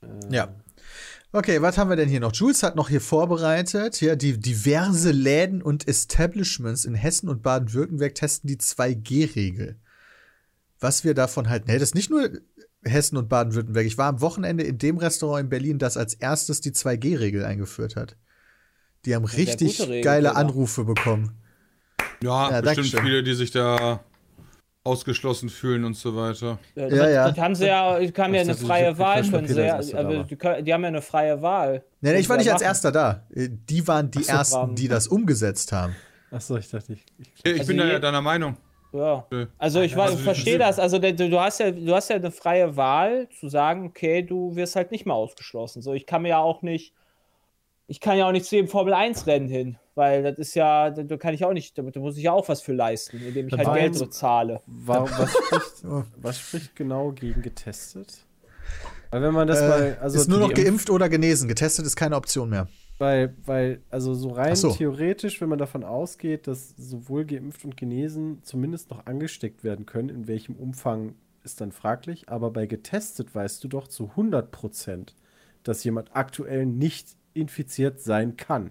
C: Äh,
B: Ja. Okay, was haben wir denn hier noch? Jules hat noch hier vorbereitet. Hier die diverse Läden und Establishments in Hessen und Baden-Württemberg testen die 2G-Regel. Was wir davon halten. Hey, das ist nicht nur Hessen und Baden-Württemberg. Ich war am Wochenende in dem Restaurant in Berlin, das als erstes die 2G-Regel eingeführt hat. Die haben richtig
E: Regel
B: geile. Anrufe bekommen.
F: Ja,
B: Ja,
F: bestimmt viele, die sich da ausgeschlossen fühlen und so weiter.
E: Ja,
B: Ja, ja.
E: Das haben sie ja, die haben ja eine freie Wahl, können sie ja, aber die, haben ja eine freie Wahl.
B: Nee, nee, ich war nicht als erster da. Äh, Die waren die
E: so,
B: ersten,
E: waren-
B: die das umgesetzt haben.
C: Achso, ich dachte, ich, ich
F: Ich
E: Also
F: bin da ja deiner Meinung.
E: Ja. Also ich,
F: Also
E: ich verstehe das. Also du hast ja, du hast ja eine freie Wahl zu sagen, okay, du wirst halt nicht mehr ausgeschlossen. So, ich kann mir ja auch nicht, ich kann ja auch nicht zu jedem Formel 1 Rennen hin, weil das ist ja, da kann ich auch nicht, da da muss ich ja auch was für leisten, indem ich halt Geld so zahle.
C: Warum, was, spricht, was spricht genau gegen getestet? Weil wenn man das
B: Äh,
C: mal, also
B: ist nur noch
C: Impf-
B: geimpft oder genesen. Getestet ist keine Option mehr.
C: Weil, weil, also so rein
B: so.
C: theoretisch, wenn man davon ausgeht, dass sowohl geimpft und genesen zumindest noch angesteckt werden können, in welchem Umfang ist dann fraglich, aber bei getestet weißt du doch zu 100 Prozent, dass jemand aktuell nicht infiziert sein kann.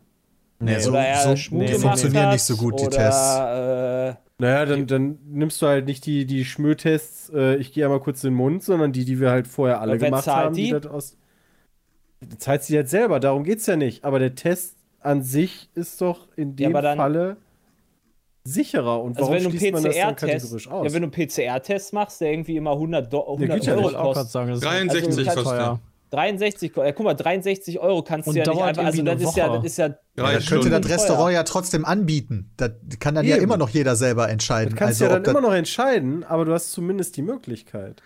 B: Nee, so,
E: oder er
B: so
E: Schmuck
B: die funktionieren nicht so gut, die
E: oder,
B: Tests.
E: Äh,
C: Naja, dann, dann nimmst du halt nicht die, die Schmürtests, äh, ich gehe einmal kurz in den Mund, sondern die, die wir halt vorher alle gemacht
E: zahlt
C: haben. Die?
E: die?
C: das aus du zahlst die halt selber, darum geht's ja nicht. Aber der Test an sich ist doch in dem
E: aber dann-
C: Falle sicherer. Und
E: also
C: warum
E: wenn du
C: man das dann
E: PCR-Test,
C: kategorisch aus?
E: ja, wenn du PCR-Test machst, der irgendwie immer 100, Do 100
C: geht ja
E: Euro kostet.
D: sagen, das ist
F: 63
E: Also,
F: kostet.
E: 63, ja, guck mal, 63 Euro kannst
D: Und
E: du ja nicht einfach, also das ist ja, das ist ja,
F: Drei
B: Das könnte das Restaurant ja trotzdem anbieten. Das kann dann ja
C: Eben.
B: immer noch jeder selber entscheiden.
C: das kannst
B: also,
C: du ja dann immer noch entscheiden, aber du hast zumindest die Möglichkeit.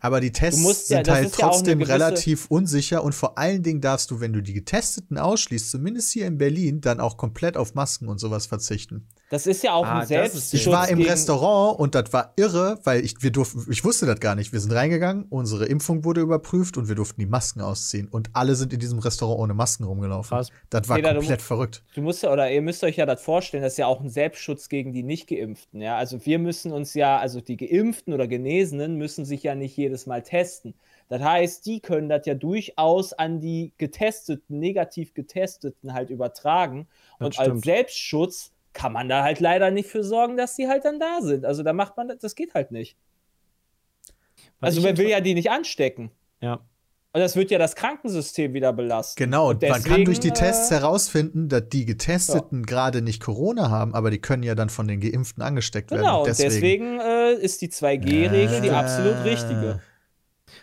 B: aber die Tests
E: Du musst ja-
B: sind halt
E: ja eine
B: trotzdem
E: gewisse-
B: relativ unsicher und vor allen Dingen darfst du, wenn du die Getesteten ausschließt, zumindest hier in Berlin, dann auch komplett auf Masken und sowas verzichten.
E: Das ist ja auch
C: Ah,
E: ein Selbstschutz.
B: Ich war im Restaurant und das war irre, weil ich, wir durften, ich wusste das gar nicht. Wir sind reingegangen, unsere Impfung wurde überprüft und wir durften die Masken ausziehen. Und alle sind in diesem Restaurant ohne Masken rumgelaufen.
D: Krass.
B: Das war
E: Peter, du-
B: komplett verrückt.
E: Du musst ja, oder ihr müsst euch ja das vorstellen, das ist ja auch ein Selbstschutz gegen die Nicht-Geimpften. Ja? Also wir müssen uns ja, also die Geimpften oder Genesenen müssen sich ja nicht jedes Mal testen. Das heißt, die können das ja durchaus an die Getesteten, negativ Getesteten halt übertragen.
D: Das
E: Und als
D: stimmt.
E: Selbstschutz kann man da halt leider nicht für sorgen, dass die halt dann da sind. Also da macht man, das das geht halt nicht.
D: Was
E: also man will ja die nicht anstecken.
D: Ja.
E: Und das wird ja das Krankensystem wieder belasten.
B: Genau,
E: Und
B: man kann
E: deswegen,
B: durch die
E: äh,
B: Tests herausfinden, dass die Getesteten gerade nicht Corona haben, aber die können ja dann von den Geimpften angesteckt werden.
E: Genau,
B: Und
E: und deswegen, äh, ist die 2G-Regel die
B: Äh,
E: absolut richtige.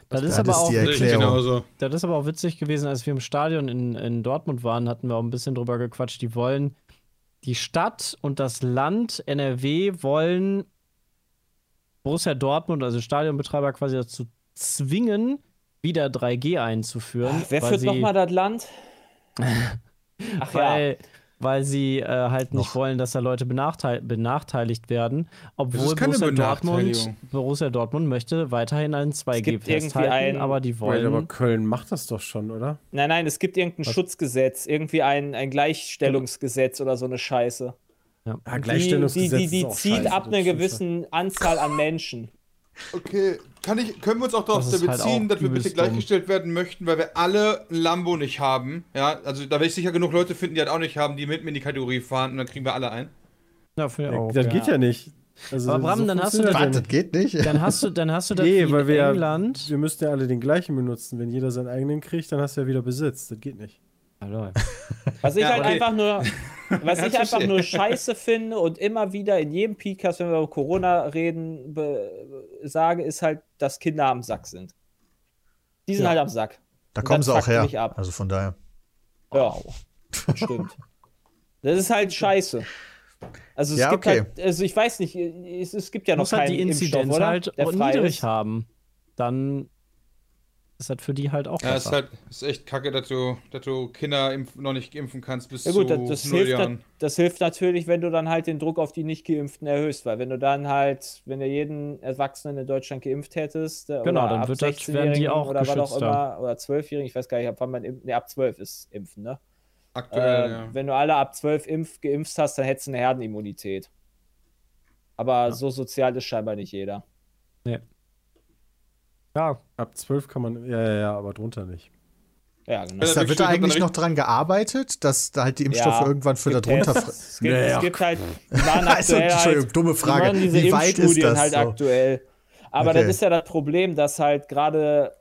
D: Das ist
B: Das
D: aber
B: ist
D: auch
B: die Erklärung.
D: Das ist aber auch witzig gewesen, als wir im Stadion in, in Dortmund waren, hatten wir auch ein bisschen drüber gequatscht. Die wollen, die Stadt und das Land NRW wollen Borussia Dortmund, also Stadionbetreiber, quasi dazu zwingen, wieder 3G einzuführen.
E: Wer
D: weil
E: führt nochmal das Land? Ach ja.
D: Weil, sie äh, halt nicht wollen, dass da Leute benachteil benachteiligt werden. Obwohl
F: ist keine
D: Borussia Dortmund. Borussia Dortmund möchte weiterhin ein 2G
E: gibt irgendwie
D: festhalten,
E: ein-
D: aber die
C: Wait, aber
D: wollen.
C: Köln macht das doch schon, oder?
E: Nein, nein, es gibt irgendein Schutzgesetz, irgendwie ein, ein Gleichstellungsgesetz oder so eine Scheiße.
C: Ja,
E: Die, die, die, die zieht ab einer gewissen Anzahl an Menschen.
F: Okay, kann ich, können wir uns auch darauf
D: Das halt
F: beziehen,
D: auch
F: dass wir bitte
D: dumm.
F: gleichgestellt werden möchten, weil wir alle ein Lambo nicht haben? Ja, also da werde ich sicher genug Leute finden, die das auch nicht haben, die mit mir in die Kategorie fahren und dann kriegen wir alle ein.
D: Ja, finde ich auch.
C: das geht ja nicht. Also,
D: Aber Bram, dann hast du
B: Was,
C: ja
B: das geht nicht?
D: Dann hast du, dann hast du das
C: Nee, weil
D: in
C: wir ja-
D: England.
C: Wir müssten ja alle den gleichen benutzen. Wenn jeder seinen eigenen kriegt, dann hast du ja wieder Besitz. Das geht nicht.
E: Was ich
F: Ja,
E: halt
F: okay.
E: einfach nur, was ich einfach nur scheiße finde und immer wieder in jedem Podcast, wenn wir über Corona reden, be, sage, ist halt, dass Kinder am Sack sind. Die sind
C: Ja.
E: halt am Sack.
B: Da
E: Und
B: kommen sie auch her. Also von daher.
E: Ja, stimmt. Das ist halt scheiße. Also es
B: Ja,
E: gibt
B: okay.
E: halt, also ich weiß nicht, es, es gibt ja noch
D: muss halt
E: keinen
D: die Inzidenz
E: Impfstoff, oder?
D: halt
E: der frei
D: niedrig
E: ist.
D: haben. Dann ist das für die halt auch
F: Ja, ist halt ist echt kacke, dass du, dass du Kinder impf, noch nicht impfen kannst bis
E: Ja gut,
F: zu
E: das, das,
F: null
E: hilft,
F: Jahren.
E: nat- das hilft natürlich, wenn du dann halt den Druck auf die Nicht-Geimpften erhöhst, weil wenn du dann halt, wenn du jeden Erwachsenen in Deutschland geimpft hättest, äh,
D: Genau,
E: oder
D: dann
E: ab
D: wird das- werden die
E: 16-Jährigen
D: auch
E: oder was auch immer, oder 12-Jährigen, ich weiß gar nicht, ab wann man impft, nee, ab 12 ist Impfen, ne?
F: Aktuell,
E: Äh,
F: ja.
E: Wenn du alle ab 12 impf, geimpft hast, dann hättest du eine Herdenimmunität. Aber so sozial ist scheinbar nicht jeder.
D: Ja,
C: Ab 12 kann man. Ja, ja, ja, aber drunter nicht.
E: Ja, genau.
B: Ist da, wird da eigentlich noch dran gearbeitet, dass da halt die Impfstoffe
E: Ja,
B: irgendwann für darunter.
E: Tests, Es gibt,
B: Nee,
E: es gibt halt, die machen
B: Also,
E: aktuell
B: Entschuldigung,
E: halt,
B: dumme
E: die
B: Frage.
E: diese
B: Wie weit ist das
E: halt
B: so?
E: aktuell. Aber
B: Okay.
E: das ist ja das Problem, dass halt gerade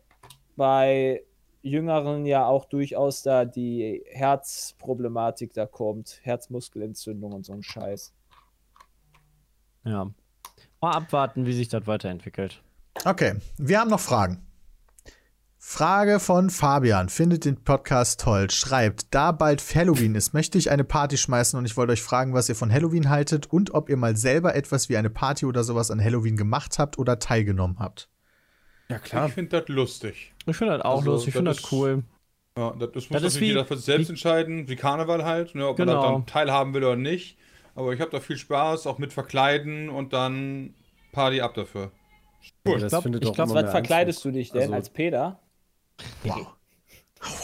E: bei Jüngeren ja auch durchaus da die Herzproblematik da kommt. Herzmuskelentzündung und so ein Scheiß.
D: ja. Mal abwarten, wie sich das weiterentwickelt.
B: Okay, wir haben noch Fragen. Frage von Fabian. Findet den Podcast toll. Schreibt, da bald Halloween ist, möchte ich eine Party schmeißen und ich wollte euch fragen, was ihr von Halloween haltet und ob ihr mal selber etwas wie eine Party oder sowas an Halloween gemacht habt oder teilgenommen habt.
C: Ja, klar.
F: Ich finde das lustig.
D: Ich finde das auch
F: Also,
D: lustig, ich finde
F: das
D: cool.
F: Ja, das, das muss
D: Das ist
F: natürlich
D: wie-
F: jeder für sich selbst
D: wie-
F: entscheiden, wie Karneval halt, ne, ob man
D: Genau.
F: da dann teilhaben will oder nicht. Aber ich habe da viel Spaß, auch mit Verkleiden und dann Party ab dafür.
D: Ich
C: doch
D: glaub,
C: mehr
E: verkleidest
C: Einzug.
E: du dich denn
C: Also-
E: als Peter?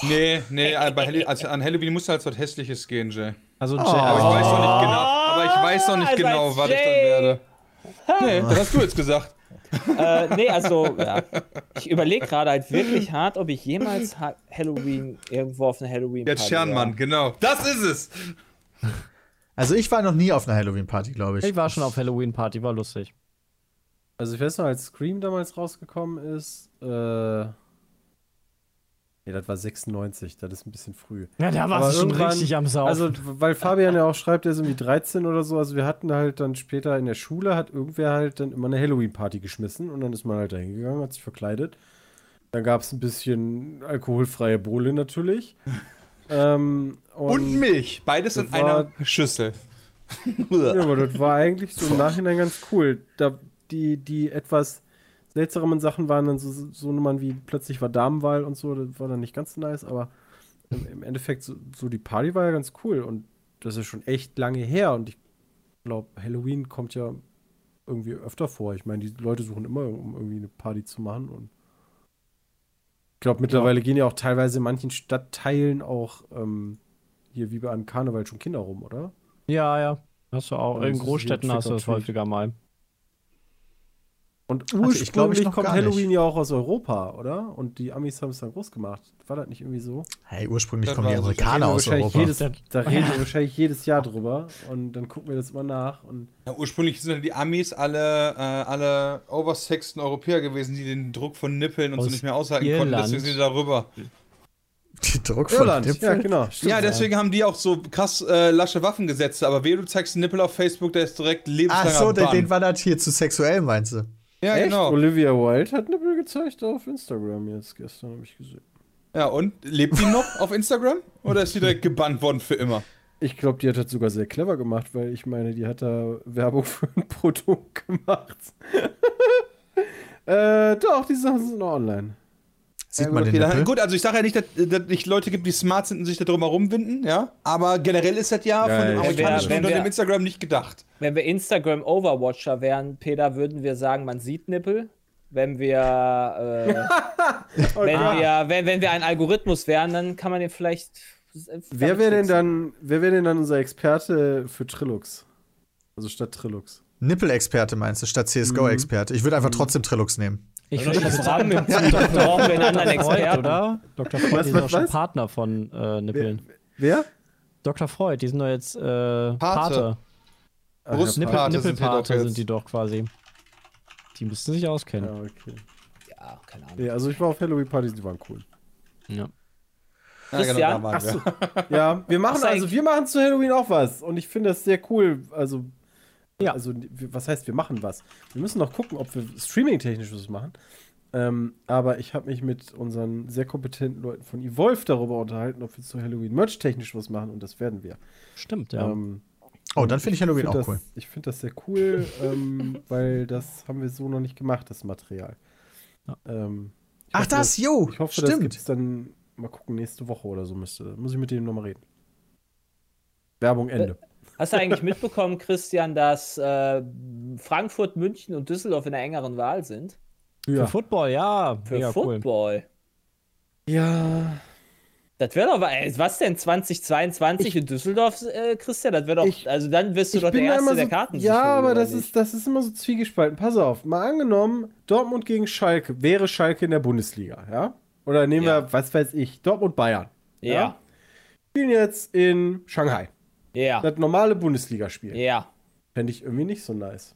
F: Nee, nee, äh, also an Halloween muss halt was Hässliches gehen, Jay.
D: Also,
B: Oh.
F: Aber ich weiß noch nicht genau, aber ich weiß noch nicht
E: Also
F: genau, was ich dann
E: Jay.
F: werde. Nee, das hast du jetzt gesagt.
E: äh, nee, also, ja. Ich überlege gerade halt wirklich hart, ob ich jemals ha Halloween irgendwo auf eine halloween
F: Jetzt Schernmann, genau. Das ist es.
B: Also ich war noch nie auf einer Halloween-Party, glaube ich.
D: ich war schon auf Halloween-Party, war lustig.
C: Also ich weiß noch, als Scream damals rausgekommen ist, äh. Nee, das war 96, das ist ein bisschen früh.
D: Ja, da warst du schon richtig am Saufen.
C: Also, weil Fabian ja auch schreibt, er ist irgendwie 13 oder so. Also, wir hatten halt dann später in der Schule, hat irgendwer halt dann immer eine Halloween-Party geschmissen und dann ist man halt da hingegangen, hat sich verkleidet. Dann gab es ein bisschen alkoholfreie Bohle natürlich. ähm, und,
F: Und Milch. Beides in
C: war-
F: einer Schüssel.
C: Ja, aber das war eigentlich so im Nachhinein ganz cool. Da, die, die etwas seltsamen Sachen waren dann so, so Nummern wie plötzlich war Damenwahl und so, das war dann nicht ganz so nice, aber im, im Endeffekt so, so die Party war ja ganz cool und das ist schon echt lange her und ich glaube, Halloween kommt ja irgendwie öfter vor. Ich meine, die Leute suchen immer, um irgendwie eine Party zu machen. Und ich glaube, mittlerweile gehen ja auch teilweise in manchen Stadtteilen auch ähm, hier wie bei einem Karneval schon Kinder rum, oder?
D: Ja, ja. Hast du auch.
C: Ja,
D: In Großstädten hast du das häufiger mal.
C: Und
B: Hatte ich, glaub ich,
C: ursprünglich
B: noch
C: kommt Halloween
B: nicht.
C: ja auch aus Europa, oder? Und die Amis haben es dann groß gemacht. War das nicht irgendwie so?
B: Hey, ursprünglich
F: Das
B: kommen die. Amerikaner aus Europa.
C: Jedes, da reden wir wahrscheinlich jedes Jahr drüber. Und dann gucken wir das immer nach. Und
F: Ja, ursprünglich sind ja die Amis alle, äh, alle oversexten Europäer gewesen, die den Druck von Nippeln und so nicht mehr aushalten konnten.
D: Irland.
F: Deswegen sind die darüber.
B: Die Druck von
C: Irland, ja,
B: Nippeln?
C: genau. stimmt.
F: Ja, deswegen haben die auch so krass äh, lasche Waffengesetze. Aber wehe, du zeigst einen Nippel auf Facebook, der ist direkt
B: Ach
F: lebenslanger
B: so, den,
F: Bann.
B: den war das hier zu sexuell, meinst du?
F: Ja,
C: Echt?
F: genau.
C: Olivia Wilde hat Nippel gezeigt auf Instagram jetzt gestern, habe ich gesehen.
F: Ja, und lebt die noch auf Instagram? Oder ist die direkt gebannt worden für immer?
C: Ich glaube, die hat das sogar sehr clever gemacht, weil ich meine, die hat da Werbung für ein Produkt gemacht. äh, doch, die Sachen sind noch online.
B: Sieht
F: ja,
B: man
F: gut,
B: den
F: okay,
B: Nippel?
F: gut, also ich sage ja nicht, dass dass es nicht Leute gibt, die smart sind und sich da drum herumwinden, ja. Aber generell ist das ja,
C: Ja,
F: von dem
C: ja,
F: amerikanischen
E: wenn wir-
F: Unternehmen Instagram nicht gedacht.
E: Wenn wir Instagram Overwatcher wären, Peter, würden wir sagen, man sieht Nippel. Wenn wir, äh,
C: Oh
E: wenn, wir wenn, wenn wir ein Algorithmus wären, dann kann man den vielleicht. äh,
C: Wer wäre denn dann, wer wäre denn dann unser Experte für Trillux? Also statt Trillux.
B: Nippel-Experte meinst du, statt CSGO-Experte. Ich würde einfach trotzdem Trilux nehmen.
D: Ich
E: nutzen.
D: würde
E: Das
D: sagen,
E: brauchen wir, da brauchen wir einen anderen Experten.
D: oder? Dr. Freud,
C: Was,
D: die sind
C: was,
D: auch schon
C: was?
D: Partner von äh, Nippeln.
C: Wer?
D: Dr. Freud, die sind doch jetzt äh, Pate.
C: Ach,
F: Brust-
C: ja,
D: Nippel,
F: Pate sind die
D: Nippelpate
F: doch
D: sind,
F: jetzt.
D: die doch quasi. Die müssten sich auskennen.
C: Ja, okay.
E: Ja, keine Ahnung.
C: Nee, also ich war auf Halloween-Partys, die waren cool.
D: Ja.
F: Ja,
E: Christian?
F: da waren
C: Ach
F: wir.
C: so. Ja, wir machen also wir machen zu Halloween auch was und ich finde das sehr cool. Also
D: Ja.
C: also was heißt wir machen was? Wir müssen noch gucken, ob wir streaming technisch was machen. Ähm, aber ich habe mich mit unseren sehr kompetenten Leuten von Evolve darüber unterhalten, ob wir zu Halloween Merch technisch was machen und das werden wir.
D: Stimmt, ja.
C: Ähm,
B: Oh, dann finde ich Halloween
C: find
B: auch
C: das,
B: cool.
C: Ich finde das sehr cool, ähm, weil das haben wir so noch nicht gemacht, das Material.
D: Ja.
C: Ähm,
B: Ach,
C: hoffe,
B: das, jo,
C: Ich hoffe, das
B: stimmt.
C: gibt's dann mal gucken, nächste Woche oder so müsste. Muss ich mit dem nochmal reden. Werbung Ende.
E: Hast du eigentlich mitbekommen, Christian, dass äh, Frankfurt, München und Düsseldorf in der engeren Wahl sind?
D: Für Football, ja.
E: Für
D: mega cool.
E: Football.
C: Ja.
E: Das wäre doch, ey, was denn, 2022 in Düsseldorf, äh, Christian? Das wäre doch,
C: Ich-
E: also dann wirst du
C: Ich
E: doch der Erste,
C: immer
E: der
C: so,
E: Karten
C: Ja, aber das
E: nicht?
C: ist, das ist immer so zwiegespalten. Pass auf, mal angenommen, Dortmund gegen Schalke wäre Schalke in der Bundesliga, ja? Oder nehmen
E: Ja.
C: wir, was weiß ich, Dortmund Bayern.
E: Ja,
C: Spielen jetzt in Shanghai.
E: Ja,
C: Das normale Bundesligaspiel.
E: ja,
C: Fände ich irgendwie nicht so nice.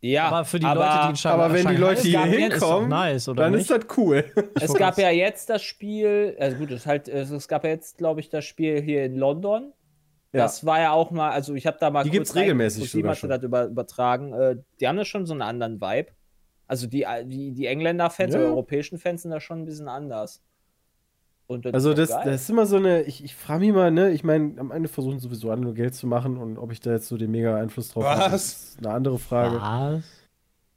E: ja.
D: Aber für die
E: aber
D: Leute, die in Shanghai
C: aber wenn die Leute
D: sind,
C: hier hinkommen,
D: nice, oder
C: dann
D: nicht?
C: ist das cool.
E: Es gab ja jetzt das Spiel, also gut, es, halt, es es gab ja jetzt, glaube ich, das Spiel hier in London.
C: Ja.
E: Das war ja auch mal, also ich habe da mal
C: Die gibt's regelmäßig
E: Die
C: sogar schon.
E: das über, übertragen. Äh, die haben da schon so einen anderen Vibe. Also die, die, die Engländer-Fans
C: Ja.
E: oder europäischen Fans sind da schon ein bisschen anders. Und das
C: Also
E: ist
C: das,
E: geil.
C: das ist immer so eine, ich, ich frage mich mal, ne, ich meine, am Ende versuchen sowieso alle nur Geld zu machen und ob ich da jetzt so den mega Einfluss drauf habe,
F: Was?
C: ist eine andere Frage.
D: Was?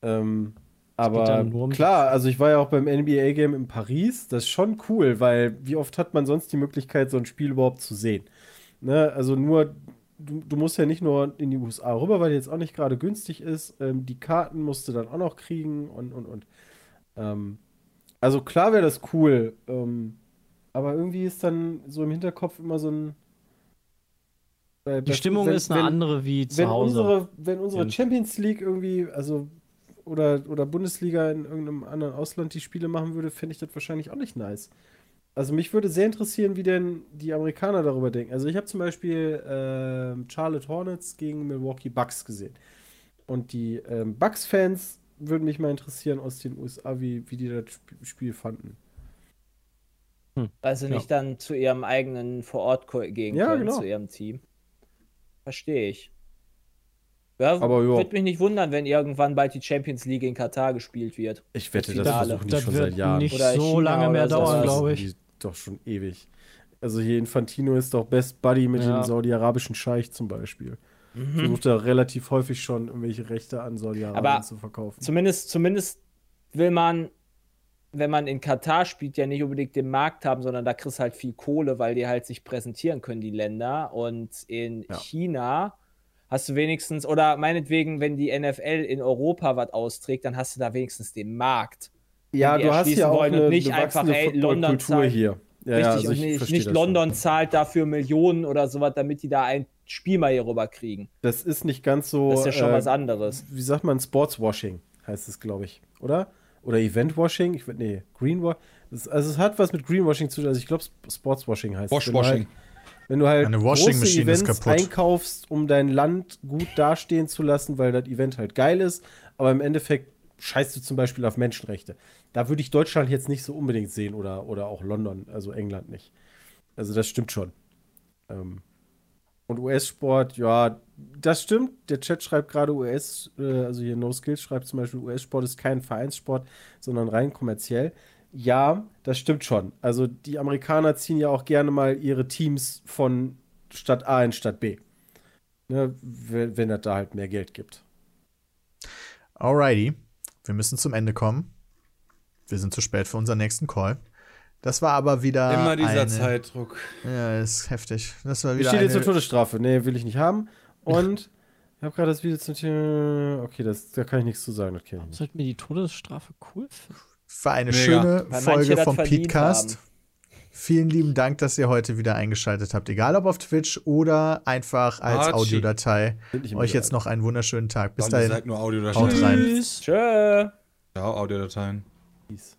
C: Ähm, aber
D: um-
C: klar, also ich war ja auch beim NBA-Game in Paris, das ist schon cool, weil wie oft hat man sonst die Möglichkeit, so ein Spiel überhaupt zu sehen? Ne, also nur, du, du musst ja nicht nur in die USA rüber, weil die jetzt auch nicht gerade günstig ist, ähm, die Karten musst du dann auch noch kriegen und, und, und. Ähm, also klar wäre das cool, ähm, aber irgendwie ist dann so im Hinterkopf immer so ein. äh,
D: Die Stimmung
C: wenn-
D: ist eine
C: wenn-
D: andere wie zu
C: wenn
D: Hause.
C: unsere, wenn unsere. Champions League irgendwie, also oder, oder Bundesliga in irgendeinem anderen Ausland die Spiele machen würde, fände ich das wahrscheinlich auch nicht nice. Also mich würde sehr interessieren, wie denn die Amerikaner darüber denken. Also ich habe zum Beispiel ähm, Charlotte Hornets gegen Milwaukee Bucks gesehen. Und die ähm, Bucks-Fans würden mich mal interessieren aus den USA, wie, wie die das Sp- Spiel fanden.
E: Also nicht dann zu ihrem eigenen Vor-Ort gehen
C: Ja,
E: können,
C: genau.
E: zu ihrem Team. Verstehe ich. Ja,
C: Aber ja.
E: würde mich nicht wundern, wenn irgendwann bald die Champions League in Katar gespielt wird.
C: Ich wette,
E: das
C: das versuchen die
D: Das
C: schon
D: wird
C: seit Jahren.
D: nicht
E: Oder
D: so
E: China
D: lange mehr dauern,
C: Das
D: glaube ich.
C: Doch schon ewig. Also hier Infantino ist doch Best Buddy mit
D: Ja.
C: dem saudi-arabischen Scheich zum Beispiel.
E: Mhm.
C: Versucht er relativ häufig schon irgendwelche Rechte an Saudi-Arabien zu verkaufen.
E: Zumindest, zumindest will man, wenn man in Katar spielt, ja nicht unbedingt den Markt haben, sondern da kriegst halt viel Kohle, weil die halt sich präsentieren können, die Länder. Und in
C: Ja.
E: China hast du wenigstens, oder meinetwegen, wenn die NFL in Europa was austrägt, dann hast du da wenigstens den Markt.
C: Ja, du hast ja auch eine,
E: nicht einfach, ey, London
C: Footballkultur
E: zahlt-
C: hier. Ja, ja,
E: Richtig,
C: also
E: und
C: ich
E: nicht, nicht London
C: schon.
E: zahlt dafür Millionen oder sowas, damit die da ein Spiel mal hier rüber kriegen.
C: Das ist nicht ganz so.
E: Das ist ja schon
C: äh,
E: was anderes.
C: Wie sagt man? Sportswashing heißt es, glaube ich, oder? Oder Eventwashing? Ich würde, nee, Greenwashing. Also es hat was mit Greenwashing zu tun. Also ich glaube, Sportswashing heißt es. Wenn du
F: Washwashing.
C: halt- Wenn du halt große Events einkaufst, um dein Land gut dastehen zu lassen, weil das Event halt geil ist, aber im Endeffekt scheißt du zum Beispiel auf Menschenrechte. Da würde ich Deutschland jetzt nicht so unbedingt sehen oder, oder auch London, also England nicht. Also das stimmt schon. Ähm, und US-Sport, ja, das stimmt. Der Chat schreibt gerade US, äh, also hier No Skills schreibt zum Beispiel, US-Sport ist kein Vereinssport, sondern rein kommerziell. Ja, das stimmt schon. Also die Amerikaner ziehen ja auch gerne mal ihre Teams von Stadt A in Stadt B. Ne, wenn, wenn es da halt mehr Geld gibt.
B: Alrighty. Wir müssen zum Ende kommen. Wir sind zu spät für unseren nächsten Call. Das war aber wieder.
F: Immer dieser
B: eine,
F: Zeitdruck.
B: Ja, ist heftig. Das war
C: Wie
B: wieder
C: steht jetzt zur
B: eine,
C: Todesstrafe? Nee, will ich nicht haben. Und ich habe gerade das Video zum Thema. Okay, das, da kann ich nichts zu sagen. Das kenn ich nicht.
D: Sollten wir die Todesstrafe cool finden?
B: war eine
F: Mega.
B: schöne
E: Weil
B: Folge vom Podcast. Vielen lieben Dank, dass ihr heute wieder eingeschaltet habt. Egal ob auf Twitch oder einfach als
F: Archie.
B: Audiodatei. Euch jetzt noch einen wunderschönen Tag. Bis
F: Bis
B: dahin.
F: Seid nur
B: Haut
F: Audiodateien.
B: rein.
D: Tschüss.
E: Tschö.
F: Ja, Audiodateien.
C: Peace.